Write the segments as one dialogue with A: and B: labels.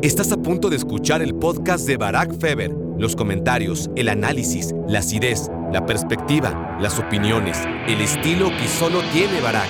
A: Estás a punto de escuchar el podcast de Barack Feber. Los comentarios, el análisis, la acidez, la perspectiva, las opiniones, el estilo que solo tiene Barack.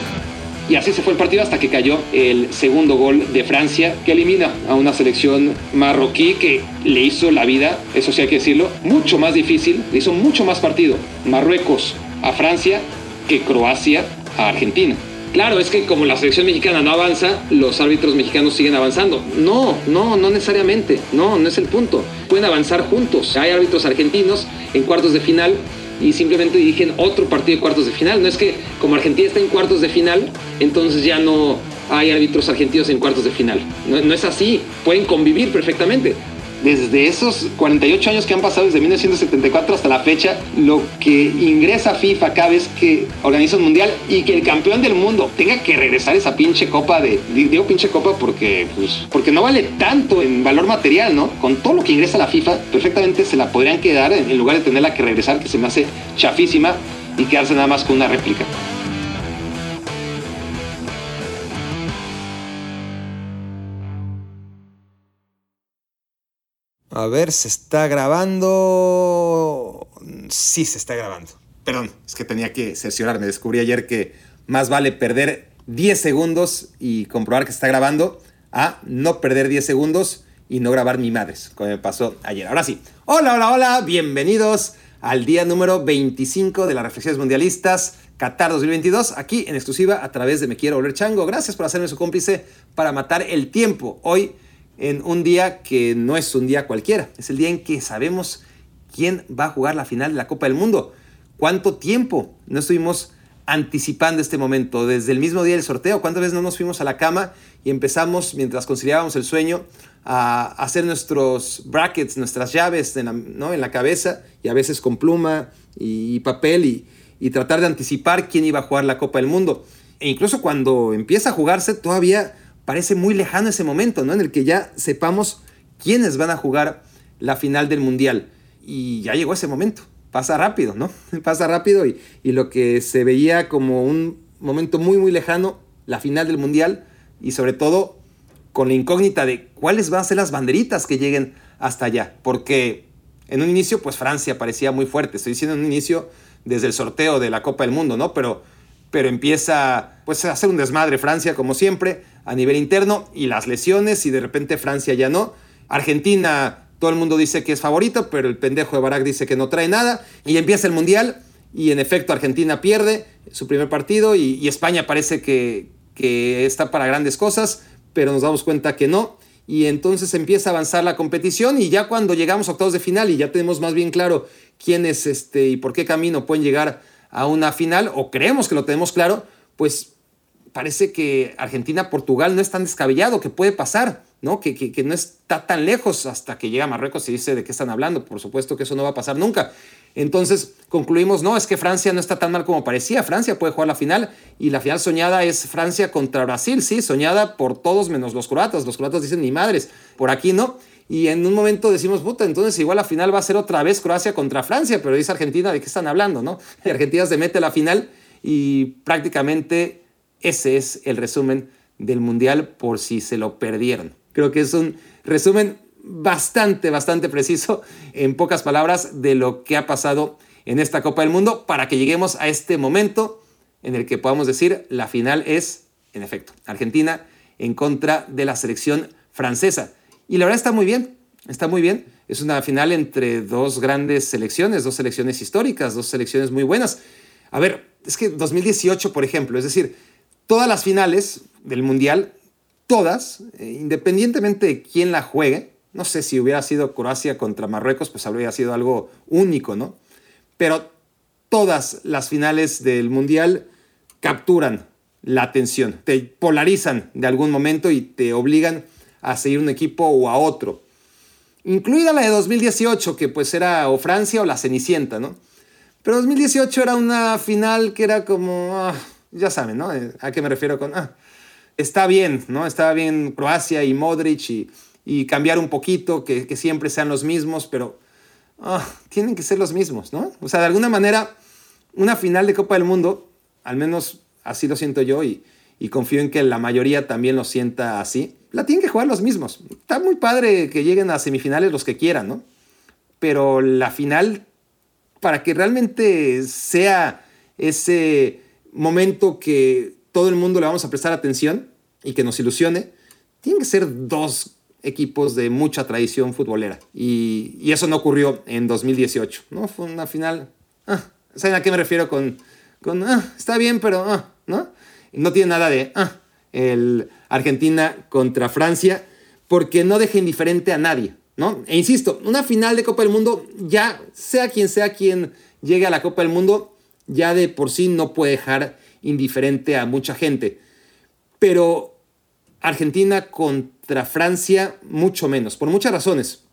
B: Y así se fue el partido hasta que cayó el segundo gol de Francia, que elimina a una selección marroquí que le hizo la vida, eso sí hay que decirlo, mucho más difícil, le hizo mucho más partido Marruecos a Francia que Croacia a Argentina. Claro, es que como la selección mexicana no avanza, los árbitros mexicanos siguen avanzando. No, no, no necesariamente. No, no es el punto. Pueden avanzar juntos. Hay árbitros argentinos en cuartos de final y simplemente dirigen otro partido de cuartos de final. No es que como Argentina está en cuartos de final, entonces ya no hay árbitros argentinos en cuartos de final. No, no es así. Pueden convivir perfectamente desde esos 48 años que han pasado desde 1974 hasta la fecha, lo que ingresa FIFA cada vez que organiza un mundial y que el campeón del mundo tenga que regresar esa pinche copa de, digo pinche copa porque, pues, porque no vale tanto en valor material, ¿no? Con todo lo que ingresa la FIFA, perfectamente se la podrían quedar en lugar de tenerla que regresar, que se me hace chafísima y quedarse nada más con una réplica.
C: A ver, ¿se está grabando? Sí, se está grabando. Perdón, es que tenía que cerciorarme. Descubrí ayer que más vale perder 10 segundos y comprobar que se está grabando a no perder 10 segundos y no grabar ni madres, como me pasó ayer. Ahora sí. Hola, hola, hola. Bienvenidos al día número 25 de las Reflexiones Mundialistas Qatar 2022, aquí en exclusiva a través de Me Quiero Volver Chango. Gracias por hacerme su cómplice para matar el tiempo. Hoy en un día que no es un día cualquiera, es el día en que sabemos quién va a jugar la final de la Copa del Mundo. ¿Cuánto tiempo no estuvimos anticipando este momento? Desde el mismo día del sorteo, ¿cuántas veces no nos fuimos a la cama y empezamos, mientras conciliábamos el sueño, a hacer nuestros brackets, nuestras llaves en la, ¿no? en la cabeza y a veces con pluma y papel y, y tratar de anticipar quién iba a jugar la Copa del Mundo? E incluso cuando empieza a jugarse, todavía parece muy lejano ese momento, ¿no? En el que ya sepamos quiénes van a jugar la final del Mundial. Y ya llegó ese momento. Pasa rápido, ¿no? Pasa rápido y, y lo que se veía como un momento muy, muy lejano, la final del Mundial, y sobre todo con la incógnita de cuáles van a ser las banderitas que lleguen hasta allá. Porque en un inicio, pues Francia parecía muy fuerte. Estoy diciendo en un inicio desde el sorteo de la Copa del Mundo, ¿no? Pero, pero empieza pues, a hacer un desmadre Francia, como siempre a nivel interno y las lesiones y de repente Francia ya no. Argentina, todo el mundo dice que es favorito, pero el pendejo de Barak dice que no trae nada y empieza el Mundial y en efecto Argentina pierde su primer partido y, España parece que, que está para grandes cosas, pero nos damos cuenta que no. Y entonces empieza a avanzar la competición y ya cuando llegamos a octavos de final y ya tenemos más bien claro quiénes este, y por qué camino pueden llegar a una final, o creemos que lo tenemos claro, pues parece que Argentina-Portugal no es tan descabellado, que puede pasar, ¿no? Que, que, no está tan lejos hasta que llega Marruecos y dice de qué están hablando. Por supuesto que eso no va a pasar nunca. Entonces concluimos, no, es que Francia no está tan mal como parecía. Francia puede jugar la final y la final soñada es Francia contra Brasil, sí, soñada por todos menos los croatas. Los croatas dicen ni madres, por aquí no. Y en un momento decimos, puta, entonces igual la final va a ser otra vez Croacia contra Francia, pero dice Argentina, ¿de qué están hablando, no? Argentina se mete a la final y prácticamente ese es el resumen del Mundial por si se lo perdieron. Creo que es un resumen bastante, bastante preciso, en pocas palabras, de lo que ha pasado en esta Copa del Mundo para que lleguemos a este momento en el que podamos decir la final es, en efecto, Argentina en contra de la selección francesa. Y la verdad está muy bien, está muy bien. Es una final entre dos grandes selecciones, dos selecciones históricas, dos selecciones muy buenas. A ver, es que 2018, por ejemplo, es decir, todas las finales del Mundial, todas, eh, independientemente de quién la juegue, no sé si hubiera sido Croacia contra Marruecos, pues habría sido algo único, ¿no? Pero todas las finales del Mundial capturan la atención, te polarizan de algún momento y te obligan a seguir un equipo o a otro. Incluida la de 2018, que pues era o Francia o la Cenicienta, ¿no? Pero 2018 era una final que era como... Ah, ya saben, ¿no? Eh, ¿A qué me refiero con... Ah, está bien, ¿no? Está bien Croacia y Modric y, y cambiar un poquito, que, que, siempre sean los mismos, pero ah, tienen que ser los mismos, ¿no? O sea, de alguna manera, una final de Copa del Mundo, al menos así lo siento yo, y, y confío en que la mayoría también lo sienta así. La tienen que jugar los mismos. Está muy padre que lleguen a semifinales los que quieran, ¿no? Pero la final, para que realmente sea ese momento que todo el mundo le vamos a prestar atención y que nos ilusione, tienen que ser dos equipos de mucha tradición futbolera. Y, eso no ocurrió en 2018, ¿no? Fue una final... Ah, ¿Saben a qué me refiero con... con ah, está bien, pero... Ah, ¿no? No tiene nada de... El Argentina contra Francia, porque no deja indiferente a nadie, ¿no? E insisto, una final de Copa del Mundo, ya sea quien sea quien llegue a la Copa del Mundo, ya de por sí no puede dejar indiferente a mucha gente. Pero Argentina contra Francia, mucho menos, por muchas razones.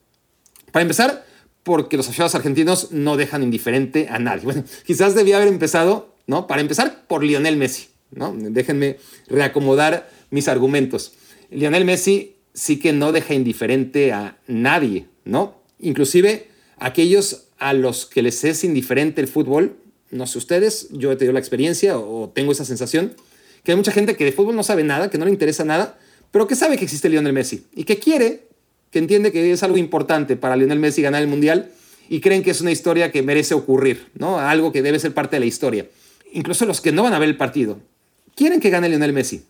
C: Para empezar, porque los aficionados argentinos no dejan indiferente a nadie. Bueno, quizás debía haber empezado, ¿no? Para empezar, por Lionel Messi, ¿no? Déjenme reacomodar mis argumentos. Lionel Messi sí que no deja indiferente a nadie, ¿no? Inclusive aquellos a los que les es indiferente el fútbol, no sé ustedes, yo he tenido la experiencia o tengo esa sensación, que hay mucha gente que de fútbol no sabe nada, que no le interesa nada, pero que sabe que existe Lionel Messi y que quiere, que entiende que es algo importante para Lionel Messi ganar el Mundial y creen que es una historia que merece ocurrir, ¿no? Algo que debe ser parte de la historia. Incluso los que no van a ver el partido quieren que gane Lionel Messi.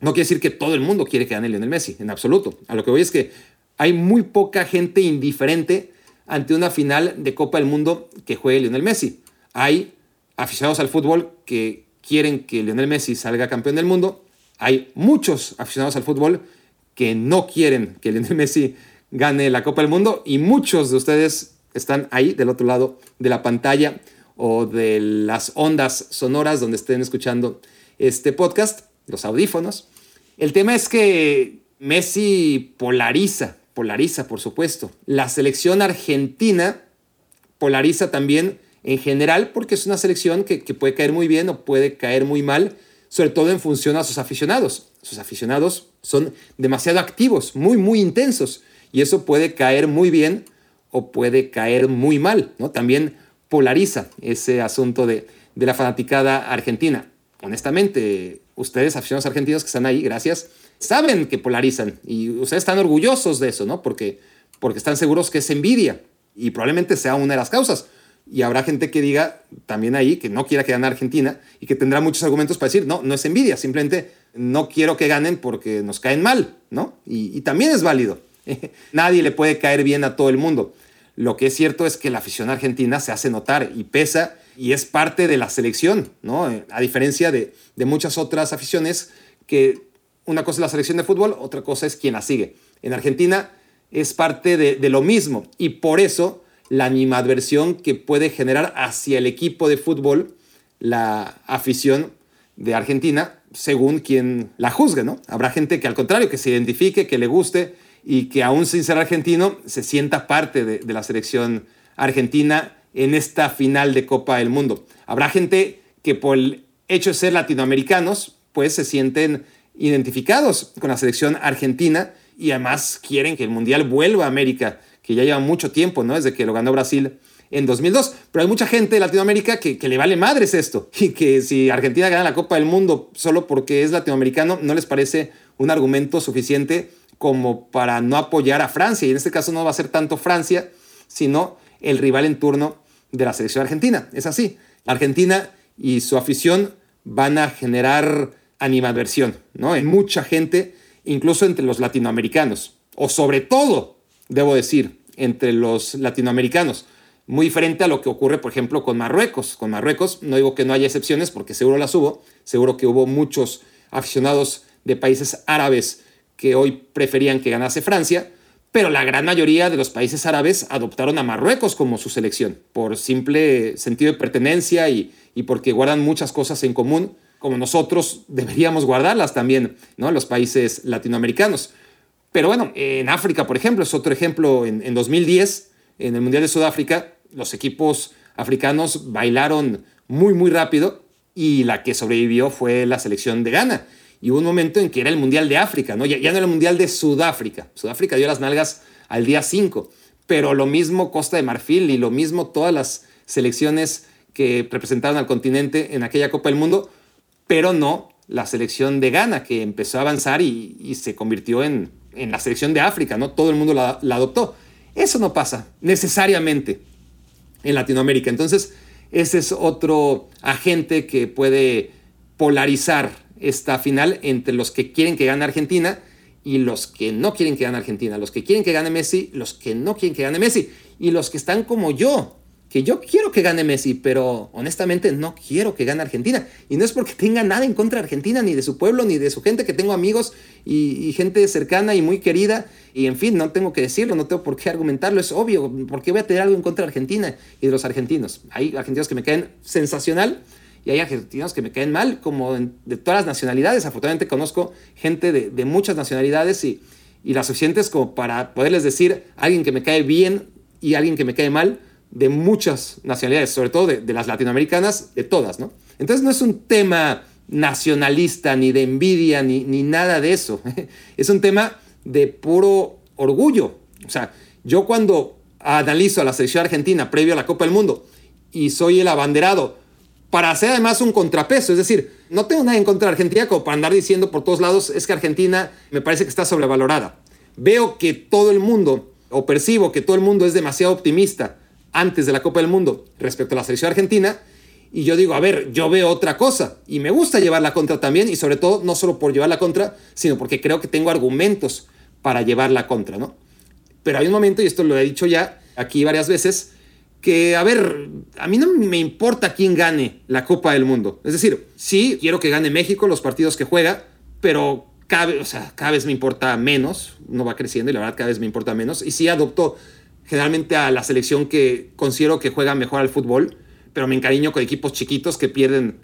C: No quiere decir que todo el mundo quiere que gane Lionel Messi, en absoluto. A lo que voy es que hay muy poca gente indiferente ante una final de Copa del Mundo que juegue Lionel Messi. Hay aficionados al fútbol que quieren que Lionel Messi salga campeón del mundo. Hay muchos aficionados al fútbol que no quieren que Lionel Messi gane la Copa del Mundo y muchos de ustedes están ahí del otro lado de la pantalla o de las ondas sonoras donde estén escuchando este podcast, los audífonos. El tema es que Messi polariza, polariza por supuesto. La selección argentina polariza también en general porque es una selección que, puede caer muy bien o puede caer muy mal, sobre todo en función a sus aficionados. Sus aficionados son demasiado activos, muy, muy intensos, y eso puede caer muy bien o puede caer muy mal, ¿no? También polariza ese asunto de, de la fanaticada argentina. Honestamente, ustedes, aficionados argentinos que están ahí, gracias, saben que polarizan y ustedes están orgullosos de eso, ¿no? Porque, porque están seguros que es envidia y probablemente sea una de las causas y habrá gente que diga también ahí que no quiera que gane Argentina y que tendrá muchos argumentos para decir, no, no es envidia, simplemente no quiero que ganen porque nos caen mal, ¿no? Y, también es válido. Nadie le puede caer bien a todo el mundo. Lo que es cierto es que la afición argentina se hace notar y pesa y es parte de la selección, ¿no? A diferencia de, muchas otras aficiones que una cosa es la selección de fútbol, otra cosa es quien la sigue. En Argentina es parte de, de lo mismo y por eso la animadversión que puede generar hacia el equipo de fútbol la afición de Argentina, según quien la juzgue, ¿no? Habrá gente que al contrario, que se identifique, que le guste y que aún sin ser argentino se sienta parte de, de la selección argentina en esta final de Copa del Mundo. Habrá gente que por el hecho de ser latinoamericanos, pues se sienten identificados con la selección argentina y además quieren que el Mundial vuelva a América que ya lleva mucho tiempo, ¿no? Desde que lo ganó Brasil en 2002. Pero hay mucha gente de Latinoamérica que, le vale madres esto y que si Argentina gana la Copa del Mundo solo porque es latinoamericano, no les parece un argumento suficiente como para no apoyar a Francia. Y en este caso no va a ser tanto Francia, sino el rival en turno de la selección argentina. Es así. Argentina y su afición van a generar animadversión, ¿no? En mucha gente, incluso entre los latinoamericanos, o sobre todo, debo decir, entre los latinoamericanos. Muy diferente a lo que ocurre, por ejemplo, con Marruecos. Con Marruecos, no digo que no haya excepciones, porque seguro las hubo. Seguro que hubo muchos aficionados de países árabes que hoy preferían que ganase Francia, pero la gran mayoría de los países árabes adoptaron a Marruecos como su selección, por simple sentido de pertenencia y, y porque guardan muchas cosas en común, como nosotros deberíamos guardarlas también, ¿no? Los países latinoamericanos. Pero bueno, en África, por ejemplo, es otro ejemplo. En, 2010, en el Mundial de Sudáfrica, los equipos africanos bailaron muy, muy rápido y la que sobrevivió fue la selección de Ghana. Y hubo un momento en que era el Mundial de África, ¿no? Ya, ya no era el Mundial de Sudáfrica. Sudáfrica dio las nalgas al día 5, pero lo mismo Costa de Marfil y lo mismo todas las selecciones que representaron al continente en aquella Copa del Mundo, pero no la selección de Ghana, que empezó a avanzar y, se convirtió en, la selección de África, ¿no? Todo el mundo la, adoptó. Eso no pasa necesariamente en Latinoamérica. Entonces, ese es otro agente que puede polarizar esta final entre los que quieren que gane Argentina y los que no quieren que gane Argentina, los que quieren que gane Messi, los que no quieren que gane Messi y los que están como yo, que yo quiero que gane Messi, pero honestamente no quiero que gane Argentina. Y no es porque tenga nada en contra de Argentina, ni de su pueblo, ni de su gente, que tengo amigos y, gente cercana y muy querida. Y en fin, no tengo que decirlo, no tengo por qué argumentarlo, es obvio, porque voy a tener algo en contra de Argentina y de los argentinos. Hay argentinos que me caen sensacional y hay argentinos que me caen mal, como de todas las nacionalidades. Afortunadamente conozco gente de, muchas nacionalidades y, y las suficientes como para poderles decir alguien que me cae bien y alguien que me cae mal de muchas nacionalidades, sobre todo de, las latinoamericanas, de todas, ¿no? Entonces no es un tema nacionalista, ni de envidia, ni, ni nada de eso. es un tema de puro orgullo. O sea, yo cuando analizo a la selección argentina previo a la Copa del Mundo y soy el abanderado para hacer además un contrapeso, es decir, no tengo nada en contra de Argentina como para andar diciendo por todos lados es que Argentina me parece que está sobrevalorada. Veo que todo el mundo, o percibo que todo el mundo es demasiado optimista antes de la Copa del Mundo respecto a la selección argentina. Y yo digo, a ver, yo veo otra cosa y me gusta llevar la contra también y sobre todo no solo por llevar la contra, sino porque creo que tengo argumentos para llevar la contra, ¿no? Pero hay un momento, y esto lo he dicho ya aquí varias veces, que, a ver, a mí no me importa quién gane la Copa del Mundo. Es decir, sí, quiero que gane México los partidos que juega, pero cada, o sea, cada vez me importa menos, no va creciendo y la verdad cada vez me importa menos. Y sí adopto generalmente a la selección que considero que juega mejor al fútbol, pero me encariño con equipos chiquitos que pierden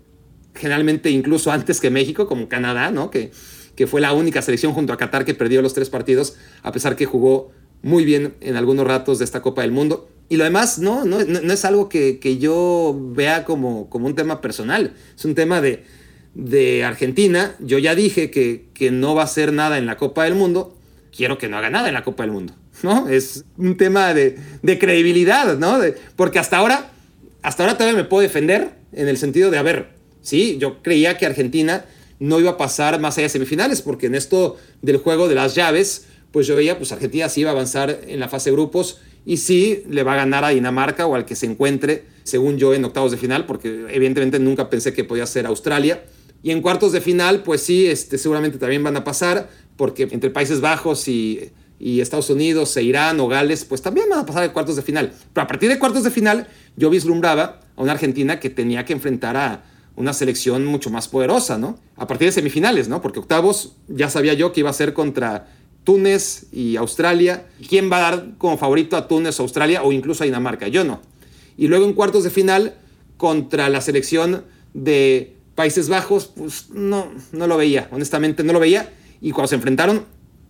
C: generalmente incluso antes que México, como Canadá, ¿no? Que, que fue la única selección junto a Qatar que perdió los tres partidos, a pesar que jugó muy bien en algunos ratos de esta Copa del Mundo. Y lo demás, no, no, no es algo que, que, yo vea como, como un tema personal, es un tema de, de Argentina. Yo ya dije que, que no va a hacer nada en la Copa del Mundo, quiero que no haga nada en la Copa del Mundo. ¿No? Es un tema de, credibilidad, ¿no? porque hasta ahora, hasta ahora todavía me puedo defender en el sentido de, a ver, sí, yo creía que Argentina no iba a pasar más allá de semifinales, porque en esto del juego de las llaves, pues yo veía, pues Argentina sí iba a avanzar en la fase de grupos y sí le va a ganar a Dinamarca o al que se encuentre, según yo, en octavos de final, porque evidentemente nunca pensé que podía ser Australia. Y en cuartos de final, pues sí, este, seguramente también van a pasar, porque entre Países Bajos y y Estados Unidos e Irán o Gales, pues también van a pasar a cuartos de final. Pero a partir de cuartos de final, yo vislumbraba a una Argentina que tenía que enfrentar a una selección mucho más poderosa, ¿no? A partir de semifinales, ¿no? Porque octavos ya sabía yo que iba a ser contra Túnez y Australia. ¿Quién va a dar como favorito a Túnez Australia o incluso a Dinamarca? Yo no. Y luego en cuartos de final contra la selección de Países Bajos, pues no, no lo veía, honestamente no lo veía. Y cuando se enfrentaron,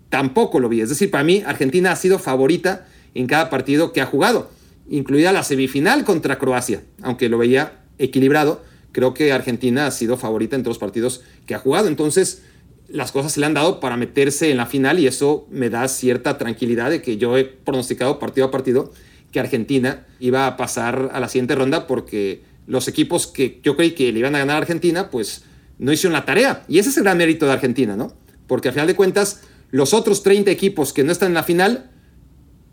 C: tampoco lo vi. Es decir, para mí Argentina ha sido favorita en cada partido que ha jugado, incluida la semifinal contra Croacia, aunque lo veía equilibrado. Creo que Argentina ha sido favorita en todos los partidos que ha jugado. Entonces, las cosas se le han dado para meterse en la final y eso me da cierta tranquilidad de que yo he pronosticado partido a partido que Argentina iba a pasar a la siguiente ronda porque los equipos que yo creí que le iban a ganar a Argentina, pues no hicieron la tarea. Y ese es el gran mérito de Argentina, ¿no? Porque al final de cuentas, los otros 30 equipos que no están en la final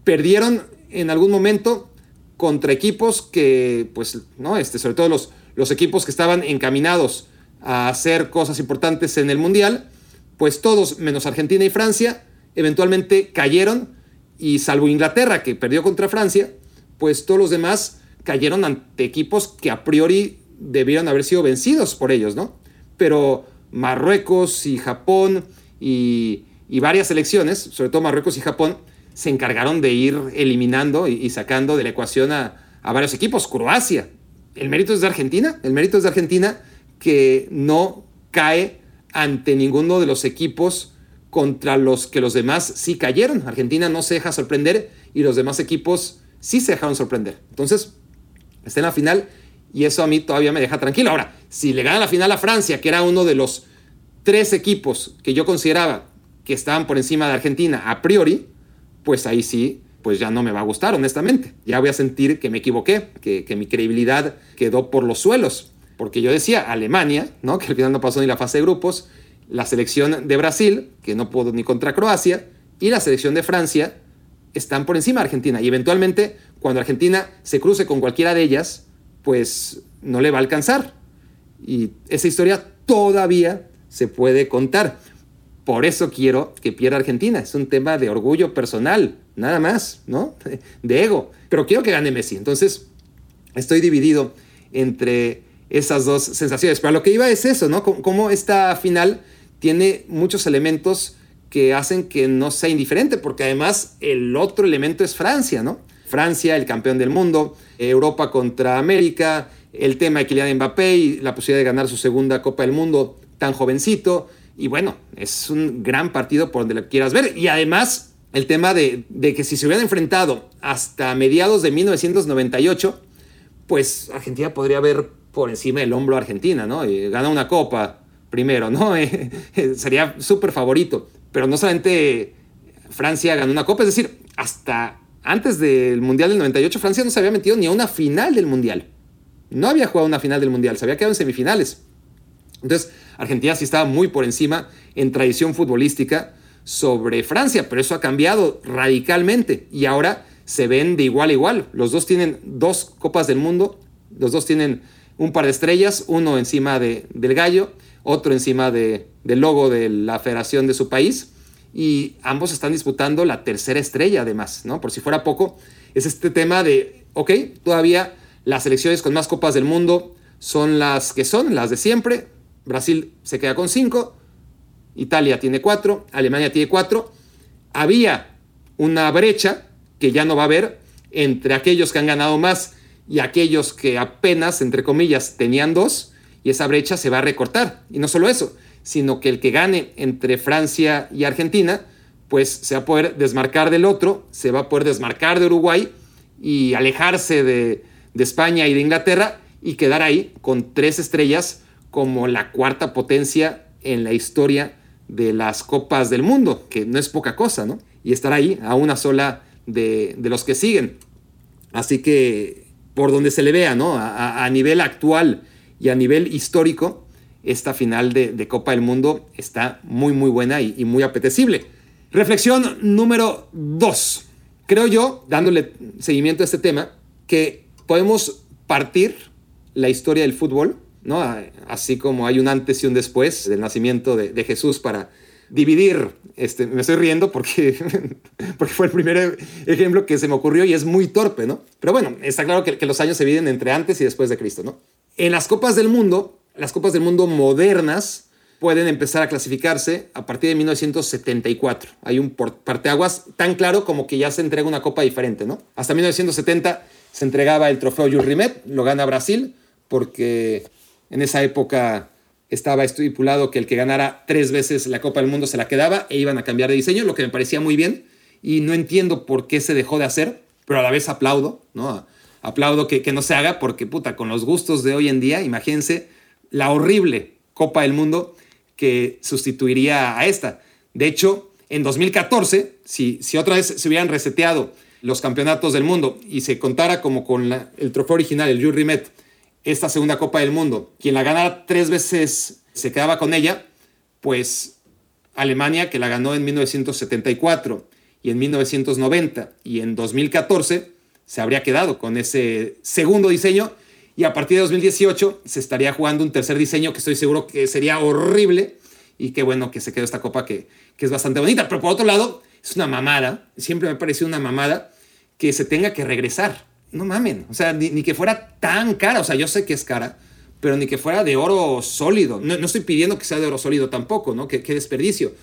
C: perdieron en algún momento contra equipos que, pues, ¿no? Este, sobre todo los, los equipos que estaban encaminados a hacer cosas importantes en el Mundial, pues todos, menos Argentina y Francia, eventualmente cayeron y salvo Inglaterra, que perdió contra Francia, pues todos los demás cayeron ante equipos que a priori debieron haber sido vencidos por ellos, ¿no? Pero Marruecos y Japón y, y varias selecciones, sobre todo Marruecos y Japón, se encargaron de ir eliminando y, sacando de la ecuación a, varios equipos. Croacia, el mérito es de Argentina, el mérito es de Argentina que no cae ante ninguno de los equipos contra los que los demás sí cayeron. Argentina no se deja sorprender y los demás equipos sí se dejaron sorprender. Entonces, está en la final y eso a mí todavía me deja tranquilo. Ahora, si le gana la final a Francia, que era uno de los tres equipos que yo consideraba que estaban por encima de Argentina a priori, pues ahí sí, pues ya no me va a gustar, honestamente. Ya voy a sentir que me equivoqué, que, mi credibilidad quedó por los suelos. Porque yo decía, Alemania, ¿no? que al final no pasó ni la fase de grupos, la selección de Brasil, que no pudo ni contra Croacia, y la selección de Francia están por encima de Argentina. Y eventualmente, cuando Argentina se cruce con cualquiera de ellas, pues no le va a alcanzar. Y esa historia todavía se puede contar. Por eso quiero que pierda Argentina. Es un tema de orgullo personal, nada más, ¿no? De ego. Pero quiero que gane Messi. Entonces, estoy dividido entre esas dos sensaciones. Pero lo que iba es eso, ¿no? Cómo esta final tiene muchos elementos que hacen que no sea indiferente, porque además el otro elemento es Francia, ¿no? Francia, el campeón del mundo, Europa contra América, el tema de Kylian Mbappé y la posibilidad de ganar su segunda Copa del Mundo tan jovencito. Y bueno, es un gran partido por donde lo quieras ver. Y además, el tema de, que si se hubieran enfrentado hasta mediados de 1998, pues Argentina podría ver por encima del hombro a Argentina, ¿no? Y gana una copa primero, ¿no? sería súper favorito. Pero no solamente Francia ganó una copa, es decir, hasta antes del Mundial del 98 Francia no se había metido ni a una final del Mundial. No había jugado una final del Mundial, se había quedado en semifinales. Entonces, Argentina sí estaba muy por encima en tradición futbolística sobre Francia, pero eso ha cambiado radicalmente y ahora se ven de igual a igual. Los dos tienen dos copas del mundo, los dos tienen un par de estrellas, uno encima de, del gallo, otro encima de, del logo de la federación de su país, y ambos están disputando la tercera estrella además, ¿no? Por si fuera poco, es este tema de, ok, todavía las selecciones con más copas del mundo son las que son, las de siempre. Brasil se queda con cinco, Italia tiene cuatro, Alemania tiene cuatro. Había una brecha que ya no va a haber entre aquellos que han ganado más y aquellos que apenas, entre comillas, tenían dos, y esa brecha se va a recortar. Y no solo eso, sino que el que gane entre Francia y Argentina, pues se va a poder desmarcar del otro, se va a poder desmarcar de Uruguay y alejarse de, de España y de Inglaterra y quedar ahí con tres estrellas como la cuarta potencia en la historia de las copas del mundo, que no es poca cosa, ¿no? Y estar ahí a una sola de, de los que siguen. Así que por donde se le vea, ¿no? A, nivel actual y a nivel histórico, esta final de, de Copa del Mundo está muy, muy buena y, y muy apetecible. Reflexión número dos. Creo yo, dándole seguimiento a este tema, que podemos partir la historia del fútbol, ¿no? Así como hay un antes y un después del nacimiento de, Jesús para dividir, este, me estoy riendo porque, porque fue el primer ejemplo que se me ocurrió y es muy torpe, ¿no? Pero bueno, está claro que, los años se dividen entre antes y después de Cristo, ¿no? En las copas del mundo, las copas del mundo modernas pueden empezar a clasificarse a partir de 1974. Hay un parteaguas tan claro como que ya se entrega una copa diferente, ¿no? Hasta 1970 se entregaba el trofeo Jules Rimet, lo gana Brasil, porque en esa época estaba estipulado que el que ganara tres veces la Copa del Mundo se la quedaba e iban a cambiar de diseño, lo que me parecía muy bien y no entiendo por qué se dejó de hacer, pero a la vez aplaudo, ¿no? Aplaudo que, que no se haga porque, puta, con los gustos de hoy en día, imagínense la horrible Copa del Mundo que sustituiría a esta. De hecho, en 2014, si, si otra vez se hubieran reseteado los campeonatos del mundo y se contara como con el trofeo original, el Jules Rimet, esta segunda Copa del Mundo, quien la ganara tres veces se quedaba con ella, pues Alemania, que la ganó en 1974 y en 1990 y en 2014, se habría quedado con ese segundo diseño y a partir de 2018 se estaría jugando un tercer diseño que estoy seguro que sería horrible y qué bueno que se quedó esta copa que, que es bastante bonita. Pero por otro lado, es una mamada, siempre me ha parecido una mamada que se tenga que regresar no mamen, o sea, ni, que fuera tan cara, o sea, yo sé que es cara, pero ni que fuera de oro sólido. No, estoy pidiendo que sea de oro sólido tampoco, ¿no? Qué, desperdicio.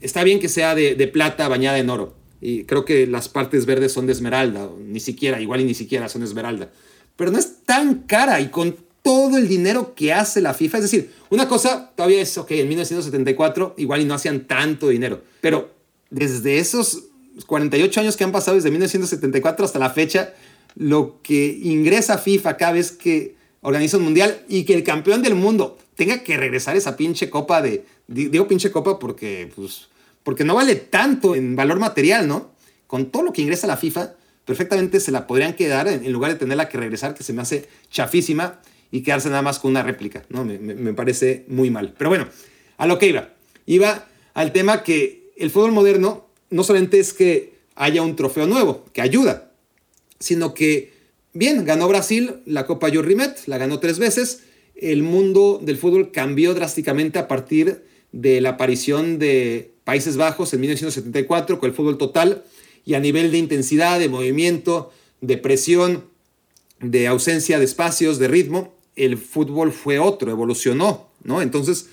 C: Está bien que sea de, plata bañada en oro. Y creo que las partes verdes son de esmeralda, ni siquiera, igual y ni siquiera son esmeralda. Pero no es tan cara y con todo el dinero que hace la FIFA. Es decir, una cosa todavía es, ok, en 1974 igual y no hacían tanto dinero. Pero desde esos 48 años que han pasado, desde 1974 hasta la fecha, lo que ingresa FIFA cada vez que organiza un mundial y que el campeón del mundo tenga que regresar esa pinche copa de. Digo pinche copa porque, pues, porque no vale tanto en valor material, ¿no? Con todo lo que ingresa la FIFA, perfectamente se la podrían quedar en lugar de tenerla que regresar, que se me hace chafísima. y quedarse nada más con una réplica, ¿no? Me, me, parece muy mal. Pero bueno, a lo que iba. Iba al tema que el fútbol moderno no solamente es que haya un trofeo nuevo, que ayuda, sino que, bien, ganó Brasil la Copa Rimet, la ganó tres veces, el mundo del fútbol cambió drásticamente a partir de la aparición de Países Bajos en 1974 con el fútbol total y a nivel de intensidad, de movimiento, de presión, de ausencia de espacios, de ritmo, el fútbol fue otro, evolucionó, ¿no? Entonces,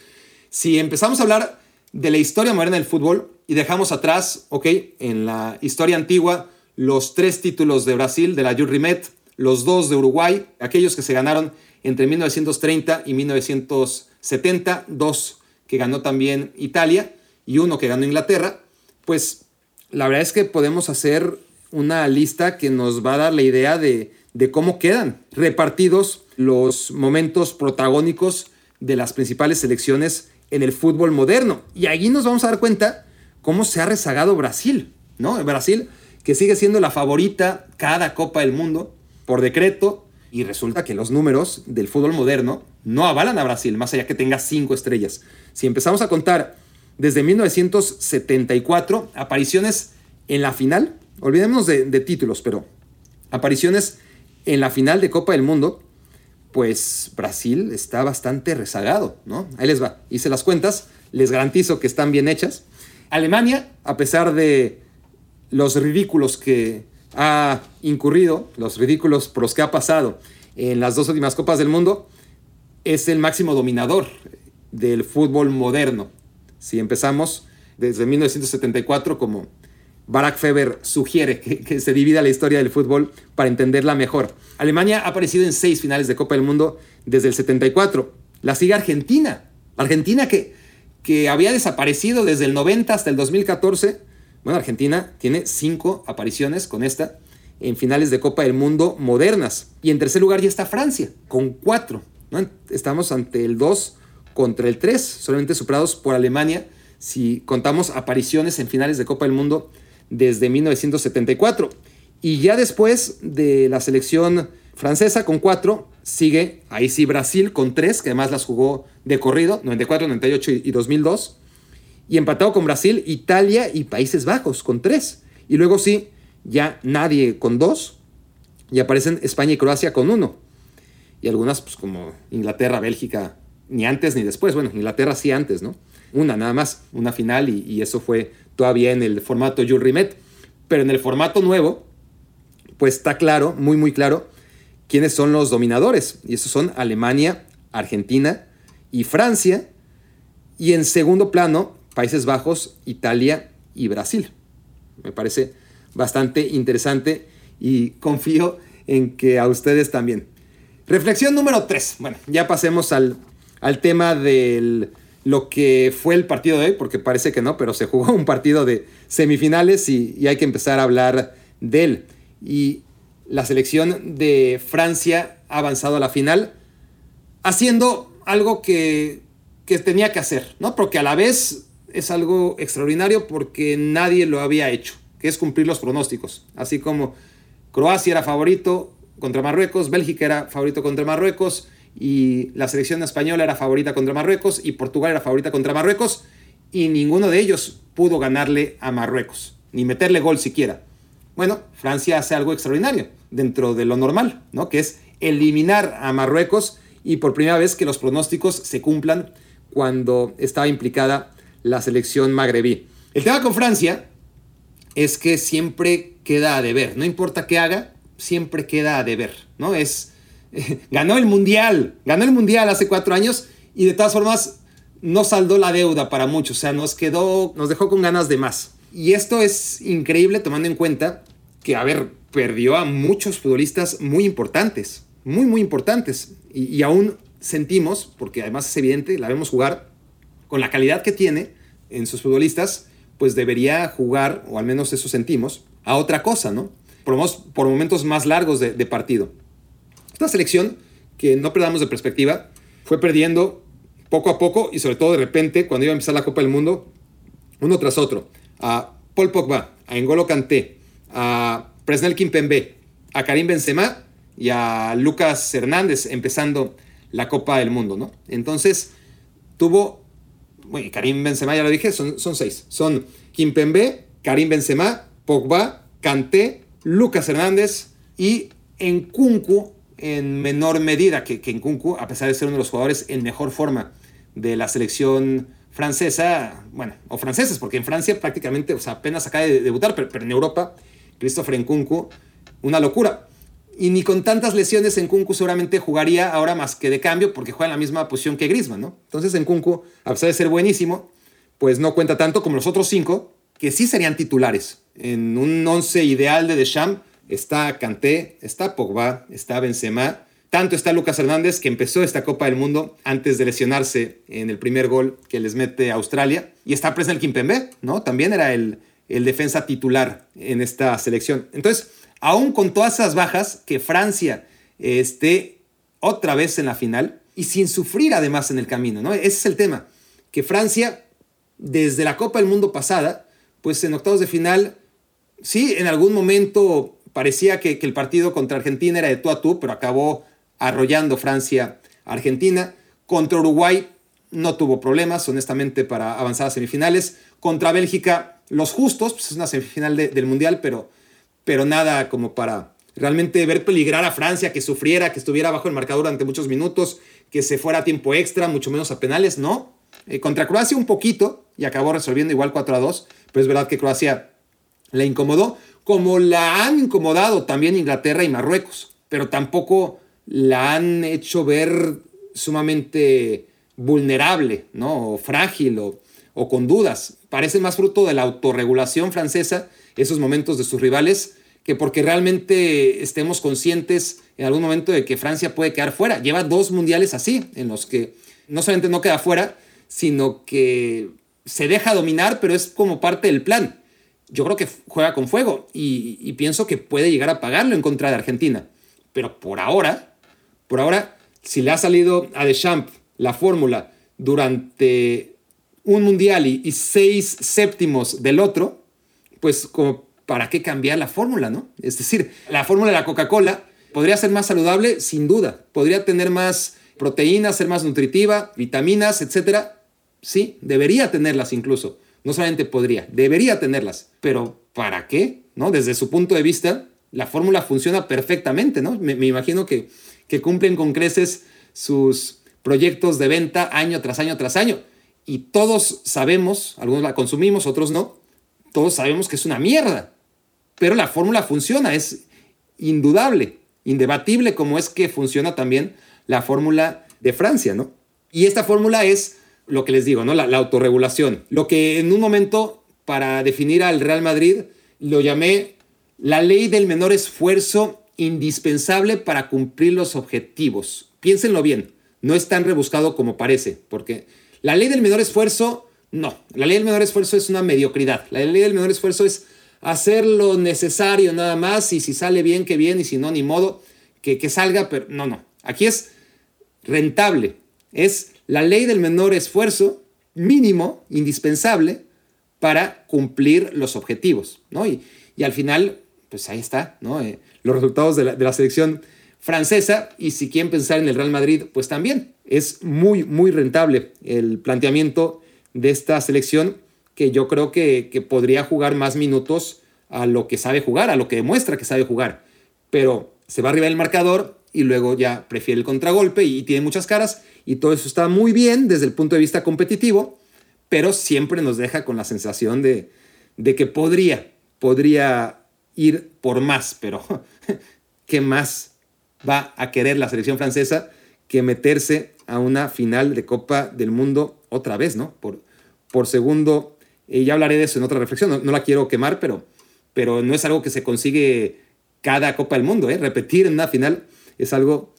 C: si empezamos a hablar de la historia moderna del fútbol y dejamos atrás, ok, en la historia antigua, los tres títulos de Brasil, de la Rimet, los dos de Uruguay, aquellos que se ganaron entre 1930 y 1970, dos que ganó también Italia y uno que ganó Inglaterra, pues la verdad es que podemos hacer una lista que nos va a dar la idea de, de cómo quedan repartidos los momentos protagónicos de las principales selecciones en el fútbol moderno. Y ahí nos vamos a dar cuenta cómo se ha rezagado Brasil, ¿no? Brasil, que sigue siendo la favorita cada Copa del Mundo por decreto, y resulta que los números del fútbol moderno no avalan a Brasil, más allá que tenga cinco estrellas. Si empezamos a contar desde 1974, apariciones en la final, olvidémonos de, títulos, pero apariciones en la final de Copa del Mundo, pues Brasil está bastante rezagado, ¿no? Ahí les va, hice las cuentas, les garantizo que están bien hechas. Alemania, a pesar de los ridículos que ha incurrido, los ridículos por los que ha pasado en las dos últimas Copas del Mundo, es el máximo dominador del fútbol moderno. Si empezamos desde 1974, como Barack Feber sugiere que, se divida la historia del fútbol para entenderla mejor. Alemania ha aparecido en seis finales de Copa del Mundo desde el 74. La sigue Argentina. Argentina que, que había desaparecido desde el 90 hasta el 2014 bueno, Argentina tiene cinco apariciones con esta en finales de Copa del Mundo modernas. Y en tercer lugar ya está Francia, con cuatro. Estamos ante el 2 contra el 3, solamente superados por Alemania si contamos apariciones en finales de Copa del Mundo desde 1974. Y ya después de la selección francesa con cuatro, sigue ahí sí Brasil con tres, que además las jugó de corrido, 94, 98 y 2002 y empatado con Brasil, Italia y Países Bajos con tres. Y luego sí, ya nadie con dos. Y aparecen España y Croacia con uno. Y algunas, pues como Inglaterra, Bélgica, ni antes ni después. Bueno, Inglaterra sí antes, ¿no? Una nada más, una final y, eso fue todavía en el formato Jules Rimet. Pero en el formato nuevo, pues está claro, muy muy claro, quiénes son los dominadores. Y esos son Alemania, Argentina y Francia. Y en segundo plano Países Bajos, Italia y Brasil. Me parece bastante interesante y confío en que a ustedes también. Reflexión número 3. Bueno, ya pasemos al, al tema de lo que fue el partido de hoy, porque parece que no, pero se jugó un partido de semifinales y, hay que empezar a hablar de él. Y la selección de Francia ha avanzado a la final haciendo algo que, que tenía que hacer, ¿no? Porque a la vez es algo extraordinario porque nadie lo había hecho, que es cumplir los pronósticos. Así como Croacia era favorito contra Marruecos, Bélgica era favorito contra Marruecos y la selección española era favorita contra Marruecos y Portugal era favorita contra Marruecos y ninguno de ellos pudo ganarle a Marruecos, ni meterle gol siquiera. Bueno, Francia hace algo extraordinario dentro de lo normal, ¿no? Que es eliminar a Marruecos y por primera vez que los pronósticos se cumplan cuando estaba implicada la selección magrebí. El tema con Francia es que siempre queda a deber, no importa qué haga, siempre queda a deber, ¿no? Es, ganó el Mundial, ganó el Mundial hace cuatro años y de todas formas no saldó la deuda para muchos, o sea, nos quedó, nos dejó con ganas de más. Y esto es increíble tomando en cuenta que, a ver, perdió a muchos futbolistas muy importantes, muy, muy importantes. Y, y aún sentimos, porque además es evidente, la vemos jugar, con la calidad que tiene en sus futbolistas, pues debería jugar, o al menos eso sentimos, a otra cosa, ¿no? Por, momentos más largos de, partido. Esta selección, que no perdamos de perspectiva, fue perdiendo poco a poco y sobre todo de repente, cuando iba a empezar la Copa del Mundo, uno tras otro. A Paul Pogba, a Engolo Kanté, a Presnel Kimpembe, a Karim Benzema y a Lucas Hernández empezando la Copa del Mundo, ¿no? Entonces, tuvo, bueno, Karim Benzema ya lo dije, son, seis. Son Kimpembe, Karim Benzema, Pogba, Kanté, Lucas Hernández y Nkunku en menor medida que, que a pesar de ser uno de los jugadores en mejor forma de la selección francesa, bueno, o franceses, porque en Francia prácticamente, o sea, apenas acaba de debutar, pero, pero en Europa, Christopher Nkunku, una locura. Y ni con tantas lesiones en Kunku seguramente jugaría ahora más que de cambio porque juega en la misma posición que Griezmann, ¿no? Entonces en Kunku, a pesar de ser buenísimo, pues no cuenta tanto como los otros cinco, que sí serían titulares. En un once ideal de Deschamps está Kanté, está Pogba, está Benzema, tanto está Lucas Hernández, que empezó esta Copa del Mundo antes de lesionarse en el primer gol que les mete a Australia, y está presente el Kimpembe, ¿no? También era el, el defensa titular en esta selección. Entonces, aún con todas esas bajas, que Francia esté otra vez en la final y sin sufrir además en el camino, ¿no? Ese es el tema, que Francia, desde la Copa del Mundo pasada, pues en octavos de final, sí, en algún momento parecía que, el partido contra Argentina era de tú a tú, pero acabó arrollando Francia a Argentina. Contra Uruguay no tuvo problemas, honestamente, para avanzar a semifinales. Contra Bélgica, los justos, pues es una semifinal del Mundial, pero pero nada como para realmente ver peligrar a Francia, que sufriera, que estuviera bajo el marcador durante muchos minutos, que se fuera a tiempo extra, mucho menos a penales, no. Eh, contra Croacia un poquito y acabó resolviendo igual 4 a 2, pero es verdad que Croacia la incomodó, como la han incomodado también Inglaterra y Marruecos, pero tampoco la han hecho ver sumamente vulnerable, ¿no? O frágil o, o con dudas. Parece más fruto de la autorregulación francesa esos momentos de sus rivales que porque realmente estemos conscientes en algún momento de que Francia puede quedar fuera. Lleva dos mundiales así, en los que no solamente no queda fuera, sino que se deja dominar, pero es como parte del plan. Yo creo que juega con fuego y, pienso que puede llegar a pagarlo en contra de Argentina. Pero por ahora, por ahora, si le ha salido a Deschamps la fórmula durante un mundial y seis séptimos del otro, pues como para qué cambiar la fórmula, ¿no? Es decir, la fórmula de la Coca-Cola podría ser más saludable, sin duda, podría tener más proteínas, ser más nutritiva, vitaminas, etcétera. Sí, debería tenerlas incluso. No solamente podría, debería tenerlas. Pero ¿para qué? ¿No? Desde su punto de vista, la fórmula funciona perfectamente, ¿no? Me, imagino que, que cumplen con creces sus proyectos de venta año tras año tras año. Y todos sabemos, algunos la consumimos, otros no, todos sabemos que es una mierda. Pero la fórmula funciona, es indudable, indebatible como es que funciona también la fórmula de Francia, ¿no? Y esta fórmula es lo que les digo, ¿no? La, la, autorregulación. Lo que en un momento, para definir al Real Madrid, lo llamé la ley del menor esfuerzo indispensable para cumplir los objetivos. Piénsenlo bien, no es tan rebuscado como parece, porque la ley del menor esfuerzo no, la ley del menor esfuerzo es una mediocridad. La ley del menor esfuerzo es hacer lo necesario nada más y si sale bien, que bien, y si no, ni modo, que, que salga, pero no, no. Aquí es rentable. Es la ley del menor esfuerzo mínimo, indispensable, para cumplir los objetivos, ¿no? Y, al final, pues ahí está, ¿no? Eh, los resultados de la selección francesa y si quieren pensar en el Real Madrid, pues también es muy, muy rentable el planteamiento de esta selección que yo creo que, podría jugar más minutos a lo que sabe jugar, a lo que demuestra que sabe jugar. Pero se va arriba del marcador y luego ya prefiere el contragolpe y tiene muchas caras y todo eso está muy bien desde el punto de vista competitivo, pero siempre nos deja con la sensación de, de que podría, podría ir por más, pero ¿qué más va a querer la selección francesa que meterse a una final de Copa del Mundo otra vez, ¿no? Por, por segundo, y ya hablaré de eso en otra reflexión, no, la quiero quemar, pero, pero no es algo que se consigue cada Copa del Mundo, ¿eh? Repetir en una final es algo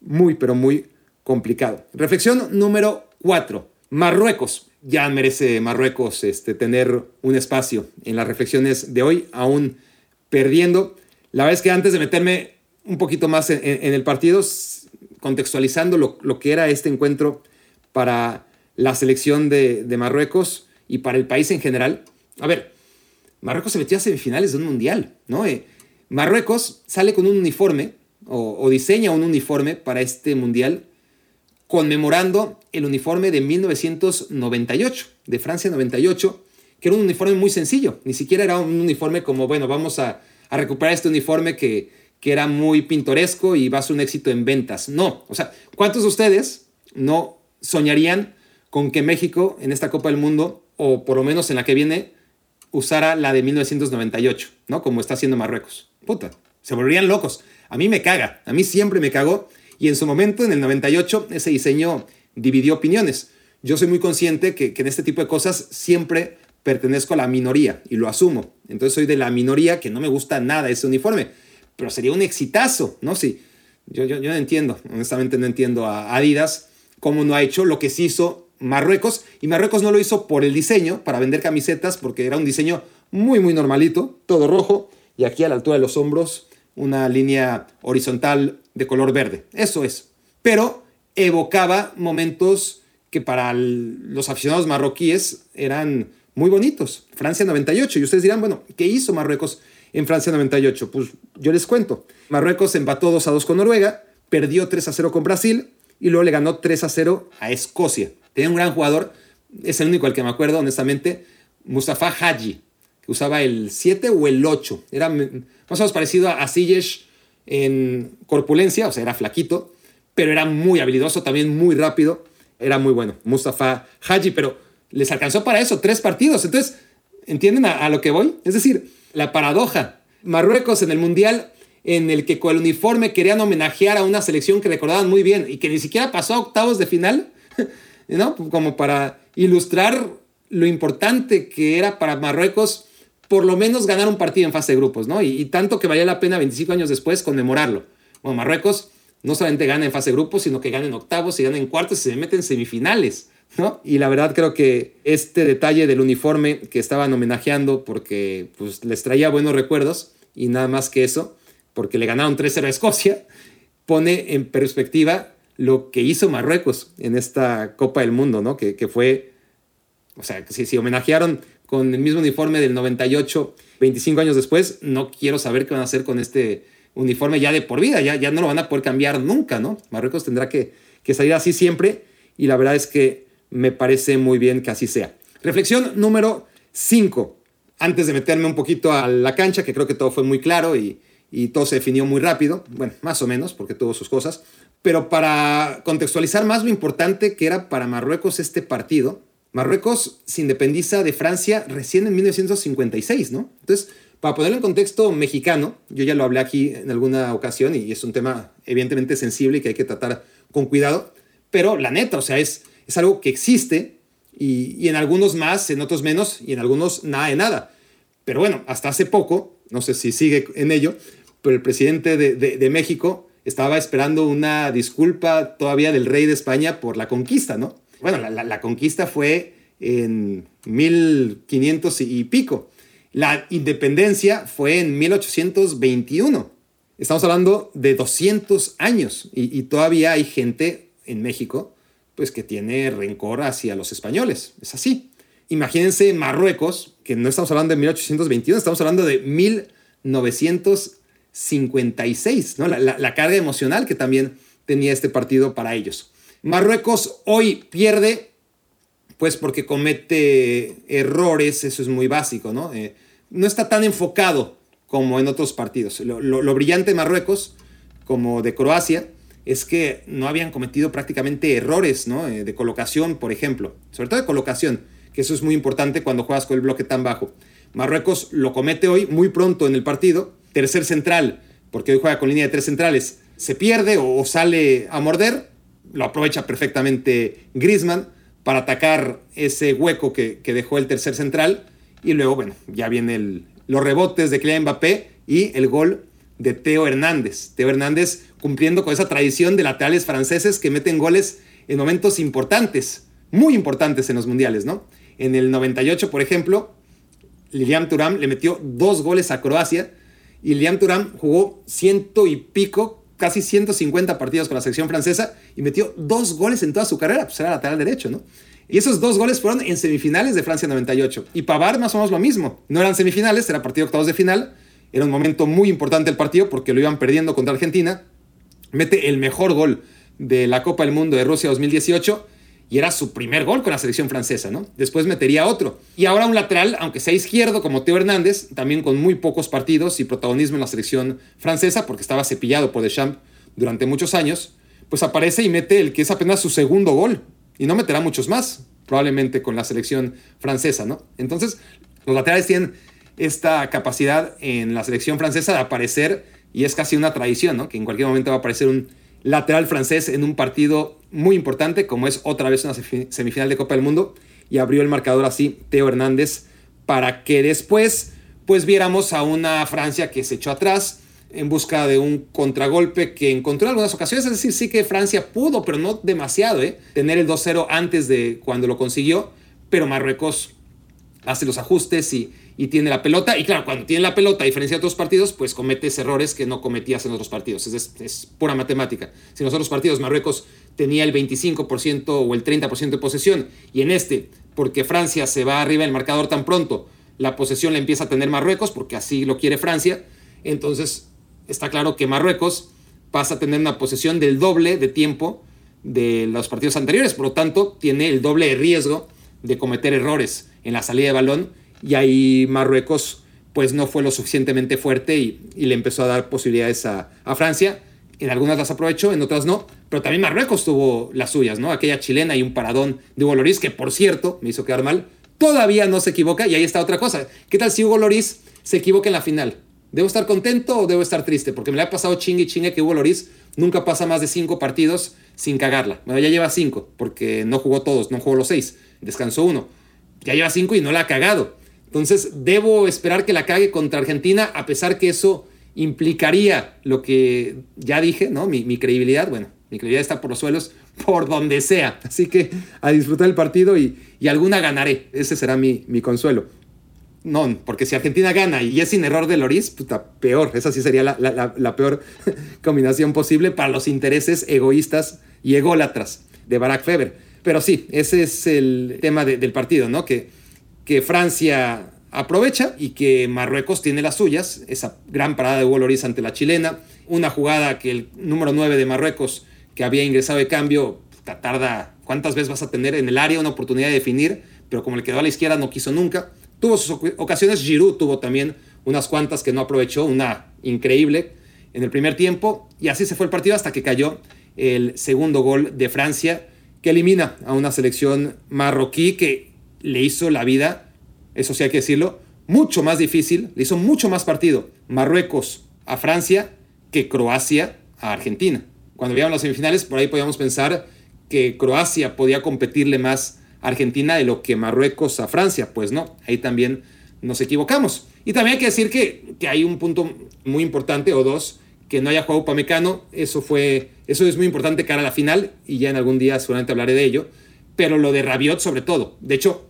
C: muy, pero muy complicado. Reflexión número cuatro. Marruecos. Ya merece Marruecos este, tener un espacio en las reflexiones de hoy, aún perdiendo. La verdad es que antes de meterme un poquito más en, el partido, contextualizando lo, lo, que era este encuentro para la selección de, Marruecos y para el país en general. A ver, Marruecos se metió a semifinales de un mundial, ¿no? Eh, Marruecos sale con un uniforme o, diseña un uniforme para este mundial conmemorando el uniforme de 1998, de Francia 98, que era un uniforme muy sencillo, ni siquiera era un uniforme como, bueno, vamos a, recuperar este uniforme que, que era muy pintoresco y va a ser un éxito en ventas. No, o sea, ¿cuántos de ustedes no soñarían con que México en esta Copa del Mundo, o por lo menos en la que viene, usara la de 1998, ¿no? Como está haciendo Marruecos. Puta, se volverían locos. A mí me caga, a mí siempre me cagó. Y en su momento, en el 98, ese diseño dividió opiniones. Yo soy muy consciente que, que en este tipo de cosas siempre pertenezco a la minoría y lo asumo. Entonces soy de la minoría que no me gusta nada ese uniforme. Pero sería un exitazo, ¿no? Sí, yo, yo, yo no entiendo, honestamente no entiendo a Adidas cómo no ha hecho lo que se hizo Marruecos. Y Marruecos no lo hizo por el diseño, para vender camisetas, porque era un diseño muy, muy normalito, todo rojo, y aquí a la altura de los hombros una línea horizontal de color verde. Eso es. Pero evocaba momentos que para los aficionados marroquíes eran muy bonitos. Francia 98. Y ustedes dirán, bueno, ¿qué hizo Marruecos en Francia 98? Pues yo les cuento. Marruecos empató 2 a 2 con Noruega, perdió 3 a 0 con Brasil y luego le ganó 3 a 0 a Escocia. Tenía un gran jugador, es el único al que me acuerdo, honestamente, Mustafa Haji, que usaba el 7 o el 8. Era más o menos parecido a Siyesh en corpulencia, o sea, era flaquito, pero era muy habilidoso, también muy rápido. Era muy bueno, Mustafa Haji, pero les alcanzó para eso, tres partidos. Entonces, ¿entienden a, a lo que voy? Es decir, la paradoja. Marruecos en el Mundial en el que con el uniforme querían homenajear a una selección que recordaban muy bien y que ni siquiera pasó a octavos de final, ¿no? Como para ilustrar lo importante que era para Marruecos por lo menos ganar un partido en fase de grupos, ¿no? Y, tanto que valía la pena 25 años después conmemorarlo. Bueno, Marruecos no solamente gana en fase de grupos, sino que gana en octavos y gana en cuartos y se mete en semifinales, ¿no? Y la verdad creo que este detalle del uniforme que estaban homenajeando porque pues, les traía buenos recuerdos y nada más que eso, porque le ganaron 3-0 a Escocia, pone en perspectiva lo que hizo Marruecos en esta Copa del Mundo, ¿no? Que, que fue, o sea, si, si homenajearon con el mismo uniforme del 98, 25 años después, no quiero saber qué van a hacer con este uniforme ya de por vida, ya, ya no lo van a poder cambiar nunca, ¿no? Marruecos tendrá que, que salir así siempre y la verdad es que me parece muy bien que así sea. Reflexión número 5. Antes de meterme un poquito a la cancha, que creo que todo fue muy claro y, y todo se definió muy rápido, bueno, más o menos, porque tuvo sus cosas, pero para contextualizar más lo importante que era para Marruecos este partido, Marruecos se independiza de Francia recién en 1956, ¿no? Entonces, para ponerlo en contexto mexicano, yo ya lo hablé aquí en alguna ocasión y es un tema evidentemente sensible y que hay que tratar con cuidado, pero la neta, o sea, es, es algo que existe y, y en algunos más, en otros menos y en algunos nada de nada. Pero bueno, hasta hace poco, no sé si sigue en ello, pero el presidente de, de, México estaba esperando una disculpa todavía del rey de España por la conquista, ¿no? Bueno, la, la, conquista fue en 1500 y pico. La independencia fue en 1821. Estamos hablando de 200 años y, todavía hay gente en México pues que tiene rencor hacia los españoles. Es así. Imagínense Marruecos, que no estamos hablando de 1821, estamos hablando de 1956, ¿no? La, la, carga emocional que también tenía este partido para ellos. Marruecos hoy pierde, pues porque comete errores, eso es muy básico, ¿no? Eh, no está tan enfocado como en otros partidos. Lo, lo, lo, brillante de Marruecos, como de Croacia, es que no habían cometido prácticamente errores, ¿no? Eh, de colocación, por ejemplo, sobre todo de colocación, que eso es muy importante cuando juegas con el bloque tan bajo. Marruecos lo comete hoy, muy pronto en el partido, tercer central, porque hoy juega con línea de tres centrales, se pierde o sale a morder, lo aprovecha perfectamente Griezmann para atacar ese hueco que, que dejó el tercer central. Y luego, bueno, ya vienen los rebotes de Kylian Mbappé y el gol de Teo Hernández. Teo Hernández cumpliendo con esa tradición de laterales franceses que meten goles en momentos importantes, muy importantes en los mundiales, ¿no? En el 98, por ejemplo, Lilian Thuram le metió dos goles a Croacia y Lilian Thuram jugó ciento y pico casi 150 partidos con la selección francesa y metió dos goles en toda su carrera, pues era lateral derecho, ¿no? Y esos dos goles fueron en semifinales de Francia 98. Y Pavard más o menos lo mismo. No eran semifinales, era partido octavos de final. Era un momento muy importante el partido porque lo iban perdiendo contra Argentina. Mete el mejor gol de la Copa del Mundo de Rusia 2018 y era su primer gol con la selección francesa, ¿no? Después metería otro. Y ahora un lateral, aunque sea izquierdo como Teo Hernández, también con muy pocos partidos y protagonismo en la selección francesa, porque estaba cepillado por Deschamps durante muchos años, pues aparece y mete el que es apenas su segundo gol. Y no meterá muchos más, probablemente con la selección francesa, ¿no? Entonces, los laterales tienen esta capacidad en la selección francesa de aparecer y es casi una tradición, ¿no? Que en cualquier momento va a aparecer un lateral francés en un partido muy importante, como es otra vez una semifinal de Copa del Mundo, y abrió el marcador así Teo Hernández para que después pues viéramos a una Francia que se echó atrás en busca de un contragolpe que encontró en algunas ocasiones, es decir, sí que Francia pudo, pero no demasiado, ¿eh? tener el 2-0 antes de cuando lo consiguió, pero Marruecos hace los ajustes y y tiene la pelota. Y claro, cuando tiene la pelota, a diferencia de otros partidos, pues cometes errores que no cometías en otros partidos. Es, es, pura matemática. Si en los otros partidos Marruecos tenía el 25% o el 30% de posesión, y en este, porque Francia se va arriba del marcador tan pronto, la posesión la empieza a tener Marruecos, porque así lo quiere Francia, entonces está claro que Marruecos pasa a tener una posesión del doble de tiempo de los partidos anteriores, por lo tanto tiene el doble de riesgo de cometer errores en la salida de balón y ahí Marruecos pues no fue lo suficientemente fuerte y, le empezó a dar posibilidades a, Francia. En algunas las aprovechó, en otras no, pero también Marruecos tuvo las suyas, ¿no? Aquella chilena y un paradón de Hugo Loris, que por cierto me hizo quedar mal, todavía no se equivoca y ahí está otra cosa. ¿Qué tal si Hugo Loris se equivoca en la final? ¿Debo estar contento o debo estar triste? Porque me le ha pasado chingue y chingue que Hugo Loris nunca pasa más de cinco partidos sin cagarla. Bueno, ya lleva cinco, porque no jugó todos, no jugó los seis, descansó uno. Ya lleva cinco y no la ha cagado. Entonces, debo esperar que la cague contra Argentina, a pesar que eso implicaría lo que ya dije, ¿no? Mi, credibilidad, bueno, mi credibilidad está por los suelos, por donde sea. Así que a disfrutar el partido y, alguna ganaré. Ese será mi, mi, consuelo. No, porque si Argentina gana y es sin error de Loris, puta, peor. Esa sí sería la, peor combinación posible para los intereses egoístas y ególatras de Barack Feber. Pero sí, ese es el tema del partido, ¿no? Que que Francia aprovecha y que Marruecos tiene las suyas, esa gran parada de Hugo ante la chilena, una jugada que el número 9 de Marruecos que había ingresado de cambio tarda, ¿cuántas veces vas a tener en el área una oportunidad de definir? Pero como le quedó a la izquierda no quiso nunca. Tuvo sus ocasiones, Giroud tuvo también unas cuantas que no aprovechó, una increíble en el primer tiempo y así se fue el partido hasta que cayó el segundo gol de Francia que elimina a una selección marroquí que le hizo la vida, eso sí hay que decirlo, mucho más difícil, le hizo mucho más partido Marruecos a Francia que Croacia a Argentina. Cuando veíamos las semifinales, por ahí podíamos pensar que Croacia podía competirle más a Argentina de lo que Marruecos a Francia. Pues no, ahí también nos equivocamos. Y también hay que decir que, que hay un punto muy importante, o dos, que no haya jugado Pamecano. Eso, fue, eso es muy importante cara a la final, y ya en algún día seguramente hablaré de ello. Pero lo de Rabiot sobre todo. De hecho,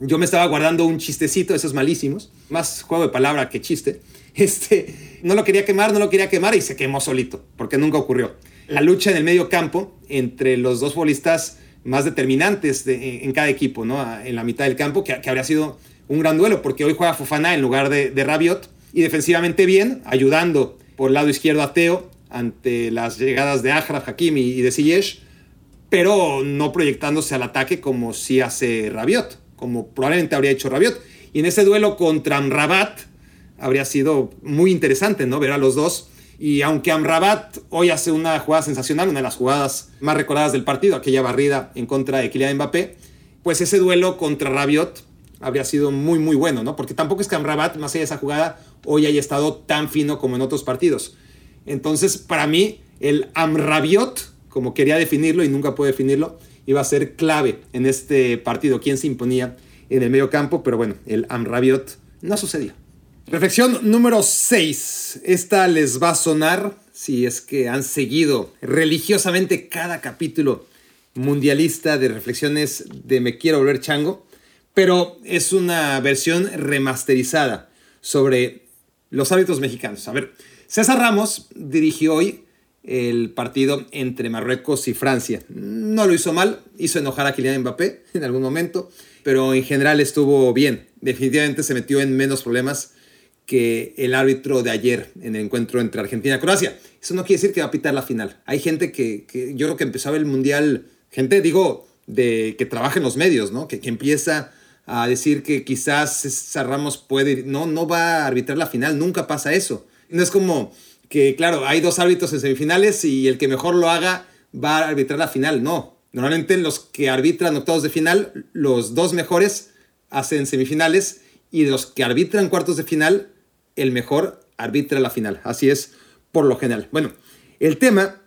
C: yo me estaba guardando un chistecito, esos malísimos, más juego de palabra que chiste. Este, no lo quería quemar, no lo quería quemar y se quemó solito, porque nunca ocurrió. La lucha en el medio campo entre los dos futbolistas más determinantes en cada equipo, ¿no? En la mitad del campo, que, habría sido un gran duelo, porque hoy juega Fofana en lugar de, de Rabiot y defensivamente bien, ayudando por el lado izquierdo a Teo ante las llegadas de Ajra, Hakimi y de Ziyech, pero no proyectándose al ataque como si hace Rabiot como probablemente habría hecho Rabiot. Y en ese duelo contra Amrabat habría sido muy interesante, ¿no? Ver a los dos. Y aunque Amrabat hoy hace una jugada sensacional, una de las jugadas más recordadas del partido, aquella barrida en contra de Kylian Mbappé, pues ese duelo contra Rabiot habría sido muy, muy bueno, ¿no? Porque tampoco es que Amrabat, más allá de esa jugada, hoy haya estado tan fino como en otros partidos. Entonces, para mí, el Amrabiot, como quería definirlo y nunca puedo definirlo, iba a ser clave en este partido, quién se imponía en el medio campo, pero bueno, el Amrabiot no sucedió. Reflexión número 6. Esta les va a sonar si es que han seguido religiosamente cada capítulo mundialista de reflexiones de Me Quiero Volver Chango, pero es una versión remasterizada sobre los hábitos mexicanos. A ver, César Ramos dirigió hoy el partido entre Marruecos y Francia. No lo hizo mal, hizo enojar a Kylian Mbappé en algún momento, pero en general estuvo bien. Definitivamente se metió en menos problemas que el árbitro de ayer en el encuentro entre Argentina y Croacia. Eso no quiere decir que va a pitar la final. Hay gente que, yo creo que empezaba el Mundial, gente, digo, de que trabaja en los medios, ¿no? Que, que empieza a decir que quizás Ramos puede. No, no va a arbitrar la final, nunca pasa eso. No es como que, claro, hay dos árbitros en semifinales y el que mejor lo haga va a arbitrar la final. No. Normalmente los que arbitran octavos de final, los dos mejores hacen semifinales y los que arbitran cuartos de final, el mejor arbitra la final. Así es por lo general. Bueno, el tema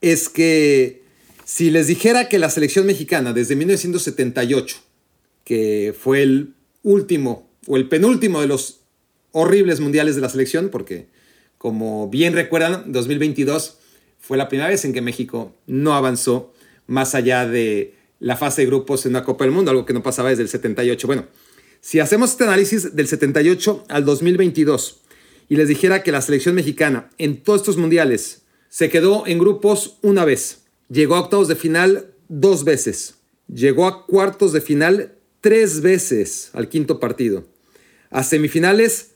C: es que si les dijera que la selección mexicana desde 1978, que fue el último o el penúltimo de los horribles mundiales de la selección, porque como bien recuerdan, 2022 fue la primera vez en que México no avanzó más allá de la fase de grupos en una Copa del Mundo, algo que no pasaba desde el 78. Bueno, si hacemos este análisis del 78 al 2022 y les dijera que la selección mexicana en todos estos mundiales se quedó en grupos una vez, llegó a octavos de final dos veces, llegó a cuartos de final tres veces al quinto partido, a semifinales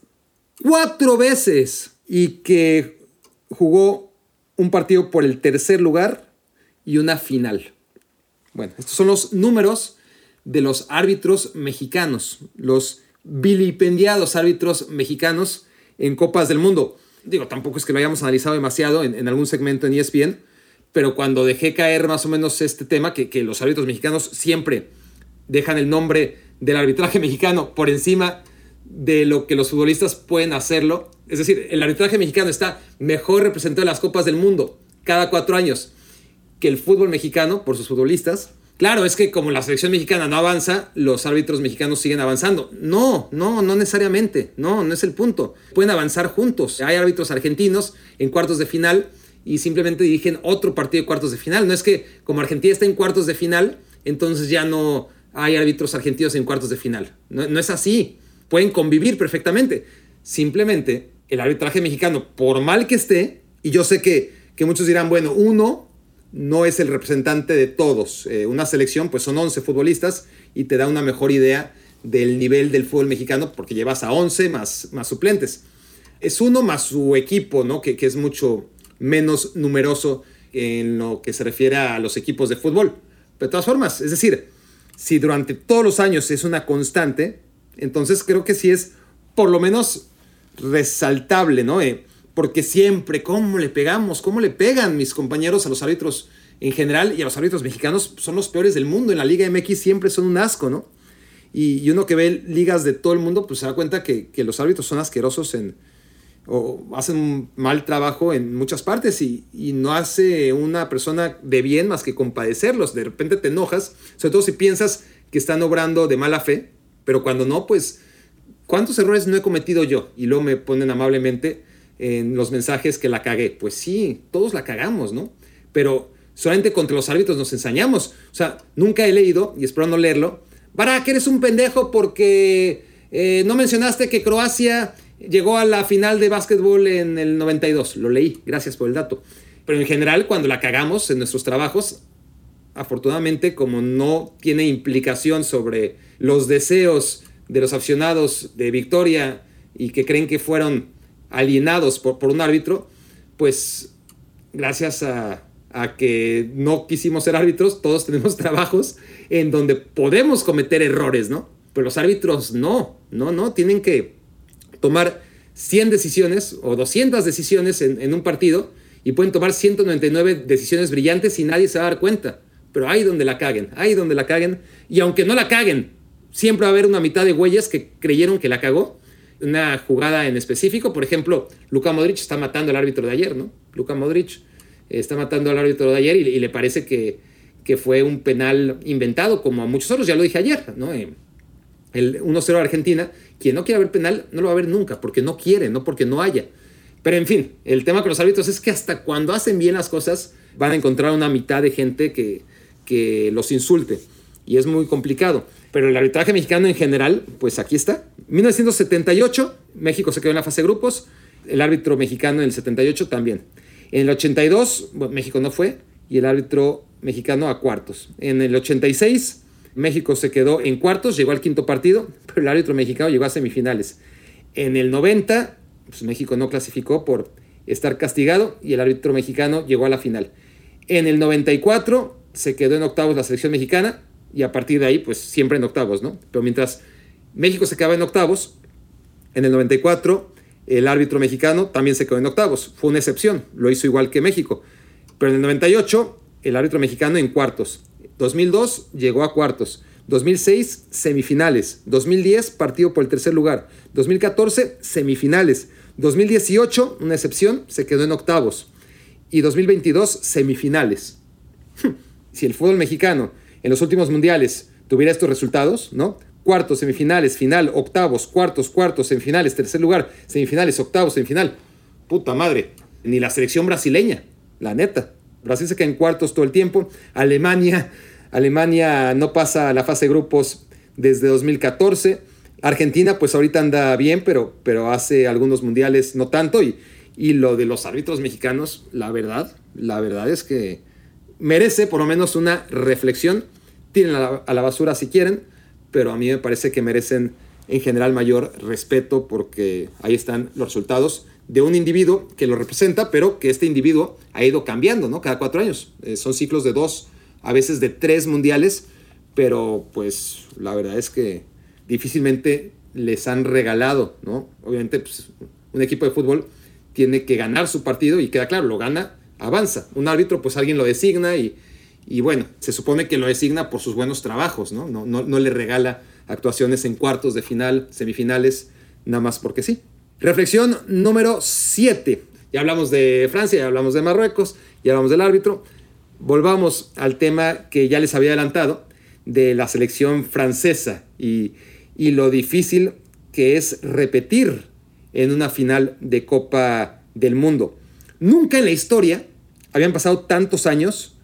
C: cuatro veces y que jugó un partido por el tercer lugar y una final. Bueno, estos son los números de los árbitros mexicanos, los vilipendiados árbitros mexicanos en Copas del Mundo. Digo, tampoco es que lo hayamos analizado demasiado en, algún segmento en ESPN, pero cuando dejé caer más o menos este tema, que, que los árbitros mexicanos siempre dejan el nombre del arbitraje mexicano por encima de lo que los futbolistas pueden hacerlo. Es decir, el arbitraje mexicano está mejor representado en las Copas del Mundo cada cuatro años que el fútbol mexicano por sus futbolistas. Claro, es que como la selección mexicana no avanza, los árbitros mexicanos siguen avanzando. No, no, no necesariamente. No, no es el punto. Pueden avanzar juntos. Hay árbitros argentinos en cuartos de final y simplemente dirigen otro partido de cuartos de final. No es que como Argentina está en cuartos de final, entonces ya no hay árbitros argentinos en cuartos de final. No, no es así. Pueden convivir perfectamente. Simplemente el arbitraje mexicano, por mal que esté, y yo sé que, que muchos dirán, bueno, uno no es el representante de todos. Eh, una selección, pues son 11 futbolistas y te da una mejor idea del nivel del fútbol mexicano porque llevas a 11 más, más suplentes. Es uno más su equipo, ¿no? Que, que es mucho menos numeroso en lo que se refiere a los equipos de fútbol. Pero de todas formas, es decir, si durante todos los años es una constante, entonces creo que sí es por lo menos resaltable, ¿no? Eh, porque siempre, ¿cómo le pegamos? ¿Cómo le pegan mis compañeros a los árbitros en general y a los árbitros mexicanos? Son los peores del mundo. En la Liga MX siempre son un asco, ¿no? Y, uno que ve ligas de todo el mundo, pues se da cuenta que, los árbitros son asquerosos en, o hacen un mal trabajo en muchas partes y, y, no hace una persona de bien más que compadecerlos. De repente te enojas, sobre todo si piensas que están obrando de mala fe, pero cuando no, pues, ¿cuántos errores no he cometido yo? Y luego me ponen amablemente en los mensajes que la cagué. Pues sí, todos la cagamos, ¿no? Pero solamente contra los árbitros nos ensañamos. O sea, nunca he leído, y espero no leerlo, que eres un pendejo porque eh, no mencionaste que Croacia llegó a la final de básquetbol en el 92. Lo leí, gracias por el dato. Pero en general, cuando la cagamos en nuestros trabajos, afortunadamente, como no tiene implicación sobre los deseos de los aficionados de Victoria y que creen que fueron alienados por, por un árbitro, pues gracias a, que no quisimos ser árbitros, todos tenemos trabajos en donde podemos cometer errores, ¿no? Pero los árbitros no, no, no, tienen que tomar 100 decisiones o 200 decisiones en, en, un partido y pueden tomar 199 decisiones brillantes y nadie se va a dar cuenta. Pero hay donde la caguen, hay donde la caguen. Y aunque no la caguen, siempre va a haber una mitad de güeyes que creyeron que la cagó una jugada en específico. Por ejemplo, Luka Modric está matando al árbitro de ayer, ¿no? Luka Modric está matando al árbitro de ayer y, le parece que, que, fue un penal inventado, como a muchos otros, ya lo dije ayer, ¿no? Eh, el 1-0 a Argentina, quien no quiera ver penal no lo va a ver nunca, porque no quiere, no porque no haya. Pero en fin, el tema con los árbitros es que hasta cuando hacen bien las cosas van a encontrar una mitad de gente que, que los insulte. Y es muy complicado. Pero el arbitraje mexicano en general, pues aquí está. 1978, México se quedó en la fase de grupos. El árbitro mexicano en el 78 también. En el 82, México no fue. Y el árbitro mexicano a cuartos. En el 86, México se quedó en cuartos, llegó al quinto partido, pero el árbitro mexicano llegó a semifinales. En el 90, pues México no clasificó por estar castigado y el árbitro mexicano llegó a la final. En el 94 se quedó en octavos la selección mexicana y a partir de ahí, pues siempre en octavos, ¿no? Pero mientras México se quedaba en octavos, en el 94 el árbitro mexicano también se quedó en octavos. Fue una excepción, lo hizo igual que México. Pero en el 98 el árbitro mexicano en cuartos. 2002 llegó a cuartos. 2006 semifinales. 2010 partido por el tercer lugar. 2014 semifinales. 2018, una excepción, se quedó en octavos. Y 2022 semifinales. Si el fútbol mexicano en los últimos mundiales tuviera estos resultados, ¿no? Cuartos, semifinales, final, octavos, cuartos, cuartos, semifinales, tercer lugar, semifinales, octavos, semifinal. Puta madre, ni la selección brasileña, la neta. Brasil se queda en cuartos todo el tiempo. Alemania, Alemania no pasa a la fase de grupos desde 2014. Argentina, pues ahorita anda bien, pero, pero hace algunos mundiales no tanto. Y, y lo de los árbitros mexicanos, la verdad, la verdad es que merece por lo menos una reflexión. La, a la basura si quieren, pero a mí me parece que merecen en general mayor respeto porque ahí están los resultados de un individuo que lo representa, pero que este individuo ha ido cambiando, ¿no? Cada cuatro años. Eh, son ciclos de dos, a veces de tres mundiales, pero pues la verdad es que difícilmente les han regalado, ¿no? Obviamente, pues, un equipo de fútbol tiene que ganar su partido y queda claro, lo gana, avanza. Un árbitro, pues alguien lo designa y, y bueno, se supone que lo designa por sus buenos trabajos, ¿no? No, no, no le regala actuaciones en cuartos de final, semifinales, nada más porque sí. Reflexión número 7. Ya hablamos de Francia, ya hablamos de Marruecos, ya hablamos del árbitro. Volvamos al tema que ya les había adelantado de la selección francesa y, y lo difícil que es repetir en una final de Copa del Mundo. Nunca en la historia habían pasado tantos años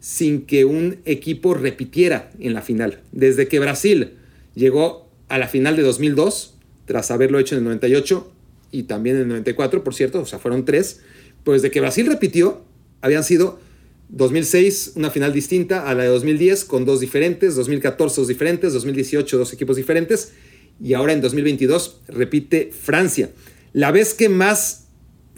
C: sin que un equipo repitiera en la final. Desde que Brasil llegó a la final de 2002, tras haberlo hecho en el 98, y también en el 94, por cierto, o sea, fueron tres, pues de que Brasil repitió, habían sido 2006 una final distinta a la de 2010 con dos diferentes, 2014 dos diferentes, 2018 dos equipos diferentes y ahora en 2022 repite Francia. La vez que más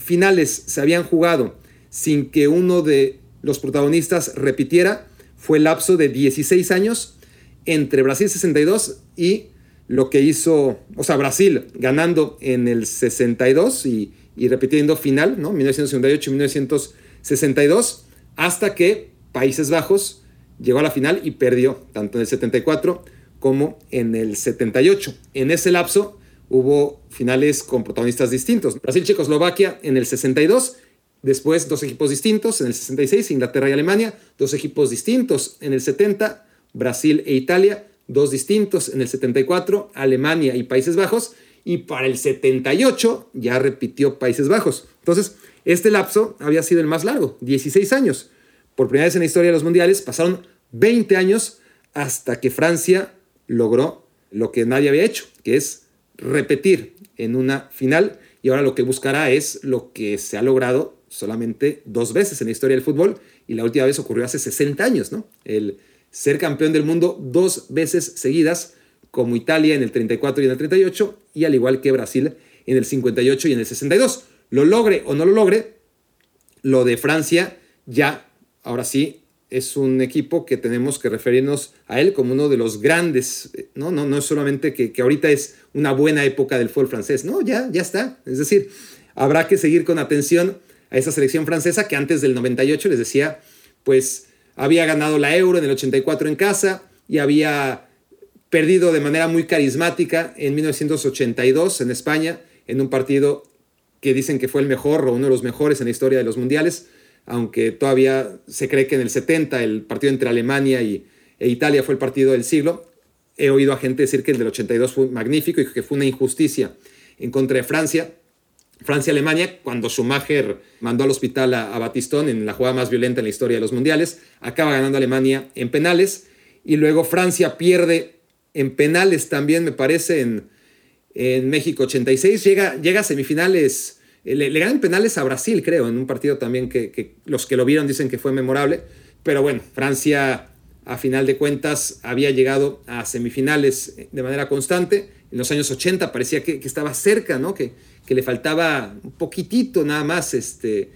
C: finales se habían jugado sin que uno de los protagonistas repitiera fue el lapso de 16 años entre Brasil 62 y lo que hizo, o sea, Brasil ganando en el 62 y, y repitiendo final, ¿no? 1968 y 1962, hasta que Países Bajos llegó a la final y perdió, tanto en el 74 como en el 78. En ese lapso hubo finales con protagonistas distintos. Brasil-Checoslovaquia en el 62, después dos equipos distintos en el 66, Inglaterra y Alemania, dos equipos distintos en el 70, Brasil e Italia, dos distintos en el 74, Alemania y Países Bajos, y para el 78 ya repitió Países Bajos. Entonces, este lapso había sido el más largo, 16 años. Por primera vez en la historia de los mundiales pasaron 20 años hasta que Francia logró lo que nadie había hecho, que es repetir en una final. Y ahora lo que buscará es lo que se ha logrado solamente dos veces en la historia del fútbol. Y la última vez ocurrió hace 60 años, ¿no? El ser campeón del mundo dos veces seguidas, como Italia en el 34 y en el 38, y al igual que Brasil en el 58 y en el 62. Lo logre o no lo logre, lo de Francia ya, ahora sí, es un equipo que tenemos que referirnos a él como uno de los grandes, no, no, no es solamente que, que ahorita es una buena época del fútbol francés, no, ya, ya está. Es decir, habrá que seguir con atención a esa selección francesa que antes del 98 les decía, pues había ganado la Euro en el 84 en casa y había perdido de manera muy carismática en 1982 en España en un partido que dicen que fue el mejor o uno de los mejores en la historia de los mundiales, aunque todavía se cree que en el 70 el partido entre Alemania y, e Italia fue el partido del siglo. He oído a gente decir que el del 82 fue magnífico y que fue una injusticia en contra de Francia. Francia-Alemania, cuando Schumacher mandó al hospital a, Batistón en la jugada más violenta en la historia de los mundiales, acaba ganando Alemania en penales y luego Francia pierde en penales también, me parece, en, en México 86, llega, llega a semifinales, le, le, ganan penales a Brasil, creo, en un partido también que, los que lo vieron dicen que fue memorable, pero bueno, Francia a final de cuentas había llegado a semifinales de manera constante, en los años 80 parecía que, estaba cerca, ¿no? Que, que, le faltaba un poquitito nada más, este,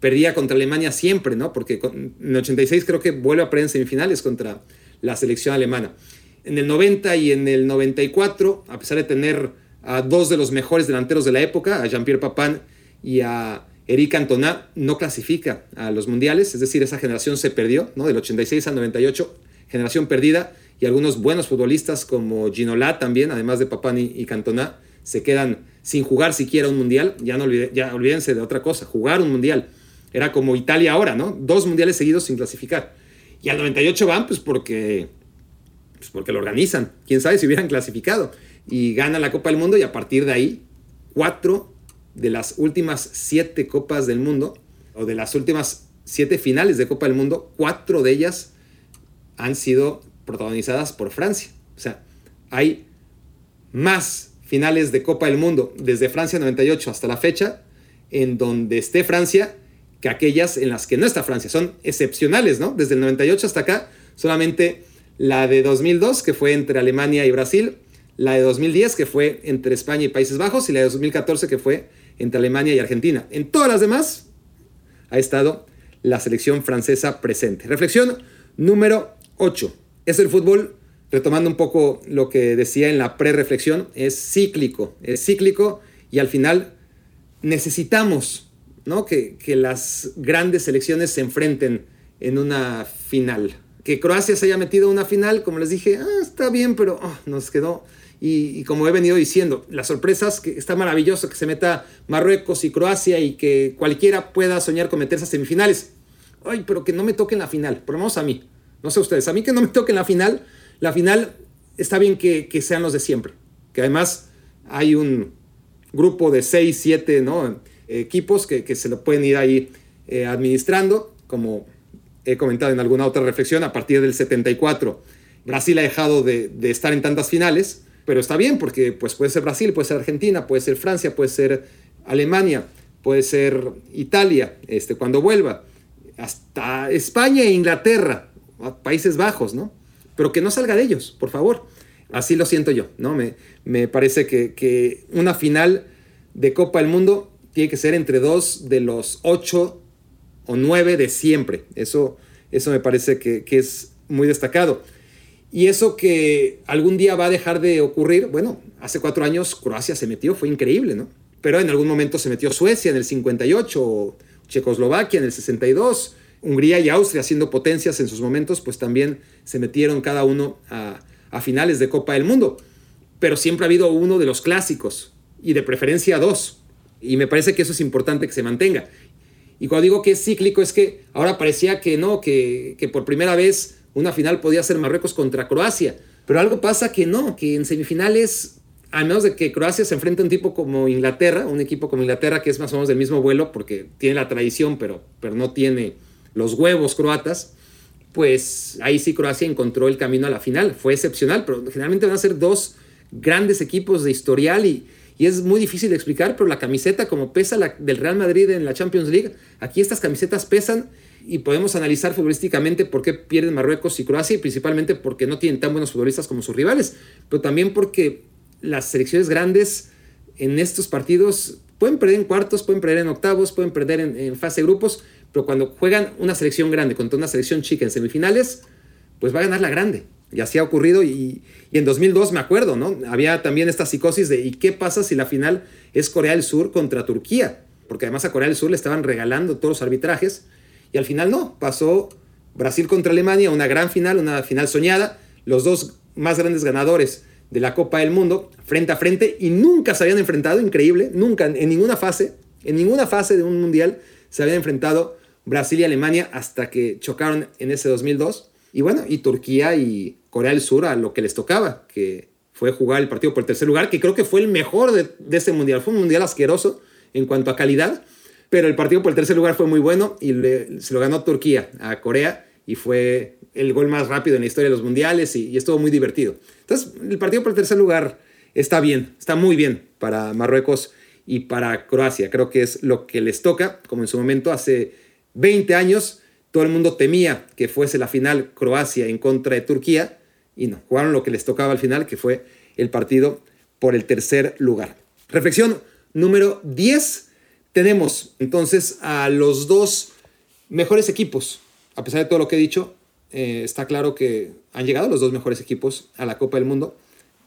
C: perdía contra Alemania siempre, ¿no? Porque en el 86 creo que vuelve a perder en semifinales contra la selección alemana. En el 90 y en el 94, a pesar de tener a dos de los mejores delanteros de la época, a Jean-Pierre Papin y a Eric Cantona, no clasifica a los mundiales, es decir, esa generación se perdió, ¿no? Del 86 al 98, generación perdida, y algunos buenos futbolistas como Ginola también, además de Papin y, Cantona, se quedan sin jugar siquiera un mundial, ya no ya olvídense de otra cosa, jugar un mundial. Era como Italia ahora, ¿no? Dos mundiales seguidos sin clasificar. Y al 98 van, pues porque, pues porque lo organizan. Quién sabe si hubieran clasificado. Y ganan la Copa del Mundo y a partir de ahí, cuatro de las últimas siete Copas del Mundo, o de las últimas siete finales de Copa del Mundo, cuatro de ellas han sido protagonizadas por Francia. O sea, hay más finales de Copa del Mundo desde Francia 98 hasta la fecha en donde esté Francia que aquellas en las que no está Francia. Son excepcionales, ¿no? Desde el 98 hasta acá, solamente la de 2002, que fue entre Alemania y Brasil, la de 2010, que fue entre España y Países Bajos, y la de 2014, que fue entre Alemania y Argentina. En todas las demás ha estado la selección francesa presente. Reflexión número 8. Es el fútbol, retomando un poco lo que decía en la pre-reflexión, es cíclico, es cíclico y al final necesitamos que, las grandes selecciones se enfrenten en una final. Que Croacia se haya metido en una final, como les dije, ah, está bien, pero ah, nos quedó. Y, como he venido diciendo, las sorpresas, que está maravilloso que se meta Marruecos y Croacia y que cualquiera pueda soñar con meterse a semifinales. Ay, pero que no me toquen la final, por lo menos a mí. No sé ustedes, a mí que no me toquen la final. La final está bien que, que sean los de siempre. Que además hay un grupo de 6, 7, ¿no? equipos que, se lo pueden ir ahí eh, administrando, como he comentado en alguna otra reflexión, a partir del 74 Brasil ha dejado de, estar en tantas finales, pero está bien porque pues, puede ser Brasil, puede ser Argentina, puede ser Francia, puede ser Alemania, puede ser Italia, este, cuando vuelva, hasta España e Inglaterra, Países Bajos, ¿no? Pero que no salga de ellos, por favor. Así lo siento yo, ¿no? Me, me parece que, que una final de Copa del Mundo tiene que ser entre dos de los ocho o nueve de siempre. Eso, eso me parece que, es muy destacado. Y eso que algún día va a dejar de ocurrir, bueno, hace cuatro años Croacia se metió, fue increíble, ¿no? Pero en algún momento se metió Suecia en el 58, Checoslovaquia en el 62, Hungría y Austria siendo potencias en sus momentos, pues también se metieron cada uno a, a finales de Copa del Mundo. Pero siempre ha habido uno de los clásicos y de preferencia dos. Y me parece que eso es importante que se mantenga. Y cuando digo que es cíclico es que ahora parecía que no, que, por primera vez una final podía ser Marruecos contra Croacia. Pero algo pasa que no, que en semifinales, a menos de que Croacia se enfrente a un tipo como Inglaterra, un equipo como Inglaterra que es más o menos del mismo vuelo porque tiene la tradición, pero, pero no tiene los huevos croatas, pues ahí sí Croacia encontró el camino a la final. Fue excepcional, pero generalmente van a ser dos grandes equipos de historial y, y es muy difícil de explicar, pero la camiseta como pesa la del Real Madrid en la Champions League, aquí estas camisetas pesan y podemos analizar futbolísticamente por qué pierden Marruecos y Croacia y principalmente porque no tienen tan buenos futbolistas como sus rivales, pero también porque las selecciones grandes en estos partidos pueden perder en cuartos, pueden perder en octavos, pueden perder en, fase de grupos, pero cuando juegan una selección grande contra una selección chica en semifinales, pues va a ganar la grande. Y así ha ocurrido y, en 2002 me acuerdo, ¿no? Había también esta psicosis de ¿y qué pasa si la final es Corea del Sur contra Turquía? Porque además a Corea del Sur le estaban regalando todos los arbitrajes y al final no, pasó Brasil contra Alemania, una gran final, una final soñada, los dos más grandes ganadores de la Copa del Mundo frente a frente y nunca se habían enfrentado, increíble, nunca en ninguna fase, en ninguna fase de un mundial se habían enfrentado Brasil y Alemania hasta que chocaron en ese 2002. Y bueno, y Turquía y Corea del Sur a lo que les tocaba, que fue jugar el partido por el tercer lugar, que creo que fue el mejor de, ese mundial. Fue un mundial asqueroso en cuanto a calidad, pero el partido por el tercer lugar fue muy bueno y se lo ganó Turquía a Corea y fue el gol más rápido en la historia de los mundiales y, y estuvo muy divertido. Entonces, el partido por el tercer lugar está bien, está muy bien para Marruecos y para Croacia. Creo que es lo que les toca, como en su momento hace 20 años todo el mundo temía que fuese la final Croacia en contra de Turquía y no, jugaron lo que les tocaba al final, que fue el partido por el tercer lugar. Reflexión número 10. Tenemos entonces a los dos mejores equipos. A pesar de todo lo que he dicho, eh, está claro que han llegado los dos mejores equipos a la Copa del Mundo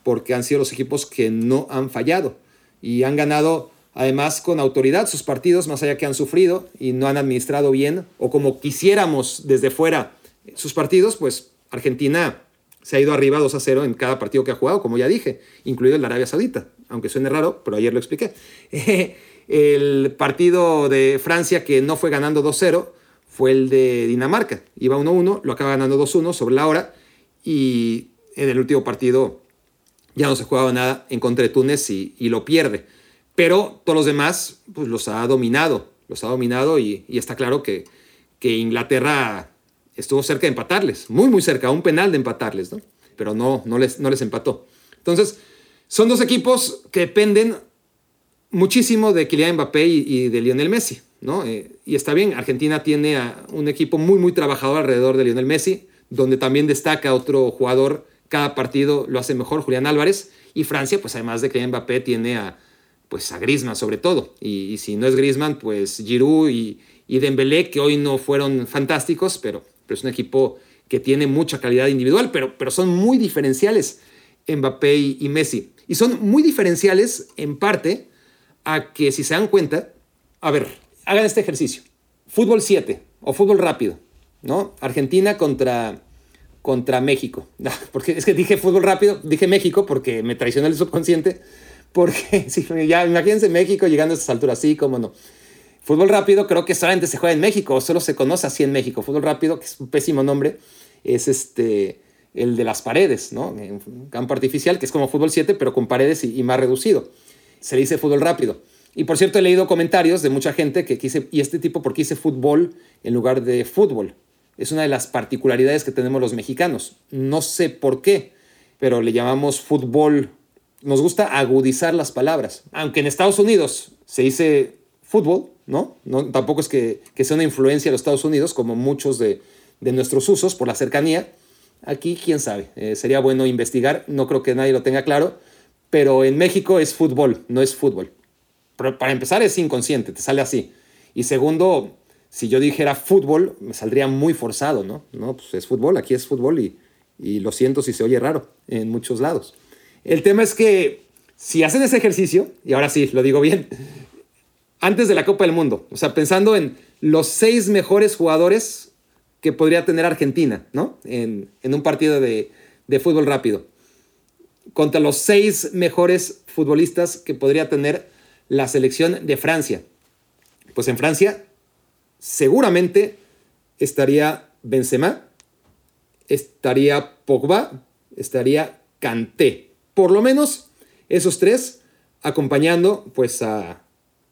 C: porque han sido los equipos que no han fallado y han ganado además con autoridad sus partidos, más allá que han sufrido y no han administrado bien o como quisiéramos desde fuera sus partidos, pues Argentina se ha ido arriba 2 a 0 en cada partido que ha jugado, como ya dije, incluido el de Arabia Saudita, aunque suene raro, pero ayer lo expliqué. el partido de Francia que no fue ganando 2-0 fue el de Dinamarca. Iba 1-1, lo acaba ganando 2-1 sobre la hora y en el último partido ya no se jugaba nada en contra de Túnez y, lo pierde. Pero todos los demás pues los ha dominado, los ha dominado y, está claro que, que Inglaterra estuvo cerca de empatarles, muy muy cerca, un penal de empatarles, ¿no? Pero no, no, les, no les empató. Entonces, son dos equipos que dependen muchísimo de Kylian Mbappé y, de Lionel Messi, ¿no? Eh, y está bien, Argentina tiene a un equipo muy muy trabajador alrededor de Lionel Messi, donde también destaca otro jugador, cada partido lo hace mejor, Julián Álvarez, y Francia, pues además de Kylian Mbappé, tiene a, pues a Griezmann sobre todo, y, si no es Griezmann, pues Giroud y, y Dembélé, que hoy no fueron fantásticos, pero es un equipo que tiene mucha calidad individual, pero, pero son muy diferenciales Mbappé y, Messi. Y son muy diferenciales en parte a que si se dan cuenta, a ver, hagan este ejercicio. Fútbol 7 o fútbol rápido, ¿no? Argentina contra, contra México. Porque es que dije fútbol rápido, dije México porque me traicionó el subconsciente. Porque si, ya imagínense México llegando a estas alturas, sí, cómo no. Fútbol rápido creo que solamente se juega en México, o solo se conoce así en México. Fútbol rápido, que es un pésimo nombre, es este, el de las paredes, ¿no? En campo artificial, que es como fútbol 7, pero con paredes y, más reducido. Se dice fútbol rápido. Y por cierto, he leído comentarios de mucha gente que quise, ¿y este tipo por qué dice fútbol en lugar de fútbol? Es una de las particularidades que tenemos los mexicanos. No sé por qué, pero le llamamos fútbol. Nos gusta agudizar las palabras. Aunque en Estados Unidos se dice fútbol, ¿no? tampoco es que, sea una influencia de los Estados Unidos, como muchos de, nuestros usos por la cercanía. Aquí, quién sabe, eh, sería bueno investigar, no creo que nadie lo tenga claro, pero en México es fútbol, no es fútbol. para empezar es inconsciente, te sale así. Y segundo, si yo dijera fútbol, me saldría muy forzado, ¿no? No, pues es fútbol, aquí es fútbol y, y lo siento si se oye raro en muchos lados. El tema es que si hacen ese ejercicio, y ahora sí, lo digo bien, antes de la Copa del Mundo. O sea, pensando en los seis mejores jugadores que podría tener Argentina, ¿no? En, un partido de, fútbol rápido. Contra los seis mejores futbolistas que podría tener la selección de Francia. Pues en Francia seguramente estaría Benzema, estaría Pogba, estaría Kanté. Por lo menos esos tres acompañando pues a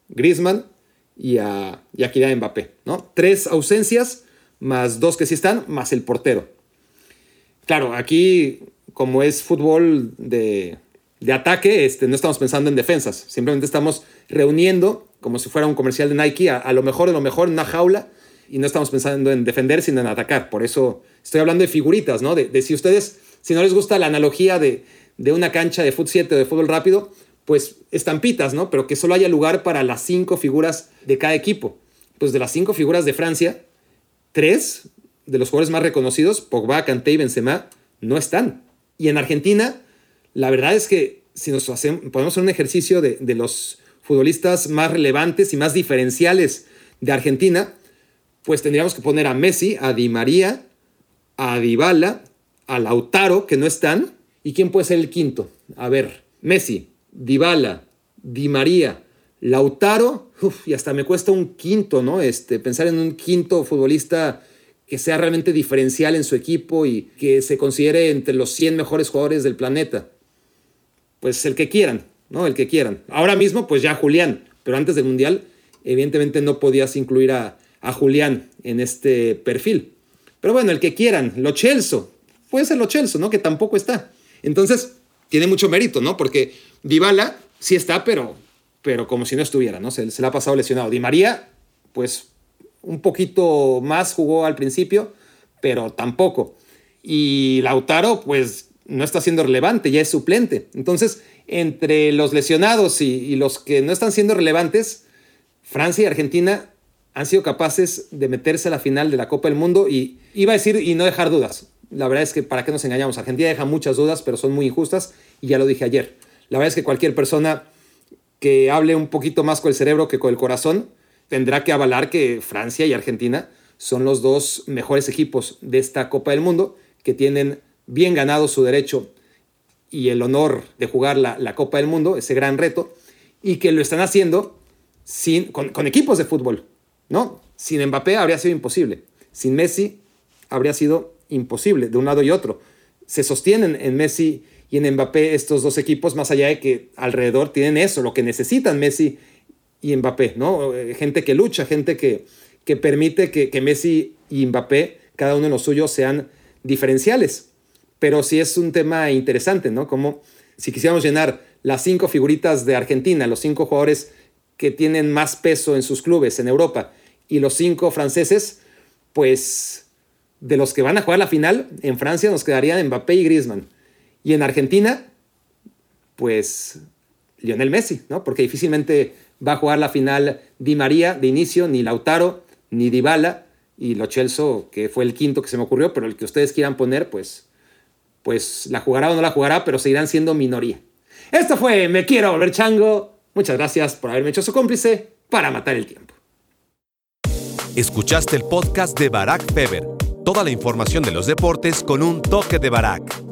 C: Griezmann y a, y Mbappé. ¿no? Tres ausencias, más dos que sí están, más el portero. Claro, aquí, como es fútbol de, ataque, este, no estamos pensando en defensas, simplemente estamos reuniendo, como si fuera un comercial de Nike, a, lo mejor de lo mejor en una jaula, y no estamos pensando en defender, sino en atacar. Por eso estoy hablando de figuritas, ¿no? De, si ustedes, si no les gusta la analogía de, de una cancha de fútbol 7 o de fútbol rápido, pues estampitas, ¿no? Pero que solo haya lugar para las cinco figuras de cada equipo. Pues de las cinco figuras de Francia, tres de los jugadores más reconocidos, Pogba, Kanté y Benzema, no están. Y en Argentina, la verdad es que si nos hacemos, podemos un ejercicio de, de los futbolistas más relevantes y más diferenciales de Argentina, pues tendríamos que poner a Messi, a Di María, a Dybala, a Lautaro, que no están. ¿Y quién puede ser el quinto? A ver, Messi, Dybala, Di María, Lautaro, y hasta me cuesta un quinto, ¿no? Este, pensar en un quinto futbolista que sea realmente diferencial en su equipo y que se considere entre los 100 mejores jugadores del planeta. Pues el que quieran, ¿no? El que quieran. Ahora mismo, pues ya Julián, pero antes del Mundial, evidentemente no podías incluir a, a Julián en este perfil. Pero bueno, el que quieran, Lo Chelso, puede ser Lo Chelso, ¿no? Que tampoco está. Entonces, tiene mucho mérito, ¿no? Porque Dybala sí está, pero, pero como si no estuviera, ¿no? Se, se le ha pasado lesionado. Di María, pues un poquito más jugó al principio, pero tampoco. Y Lautaro, pues no está siendo relevante, ya es suplente. Entonces, entre los lesionados y, los que no están siendo relevantes, Francia y Argentina han sido capaces de meterse a la final de la Copa del Mundo y iba a decir y no dejar dudas. La verdad es que para qué nos engañamos, Argentina deja muchas dudas, pero son muy injustas y ya lo dije ayer. La verdad es que cualquier persona que hable un poquito más con el cerebro que con el corazón tendrá que avalar que Francia y Argentina son los dos mejores equipos de esta Copa del Mundo que tienen bien ganado su derecho y el honor de jugar la, Copa del Mundo, ese gran reto, y que lo están haciendo sin, con, con, equipos de fútbol, ¿no? Sin Mbappé habría sido imposible, sin Messi habría sido imposible, de un lado y otro. Se sostienen en Messi y en Mbappé estos dos equipos, más allá de que alrededor tienen eso, lo que necesitan Messi y Mbappé, ¿no? Eh, gente que lucha, gente que, que permite que, que Messi y Mbappé, cada uno de los suyos, sean diferenciales pero sí es un tema interesante, ¿no? Como si quisiéramos llenar las cinco figuritas de Argentina, los cinco jugadores que tienen más peso en sus clubes en Europa y los cinco franceses, pues de los que van a jugar la final, en Francia nos quedarían Mbappé y Griezmann. Y en Argentina, pues Lionel Messi, ¿no? Porque difícilmente va a jugar la final Di María de inicio, ni Lautaro, ni Dybala, y Lo Celso, que fue el quinto que se me ocurrió, pero el que ustedes quieran poner, pues pues la jugará o no la jugará, pero seguirán siendo minoría. Esto fue Me Quiero Volver Chango. Muchas gracias por haberme hecho su cómplice para matar el tiempo.
A: Escuchaste el podcast de Barack Feber. Toda la información de los deportes con un toque de Barack.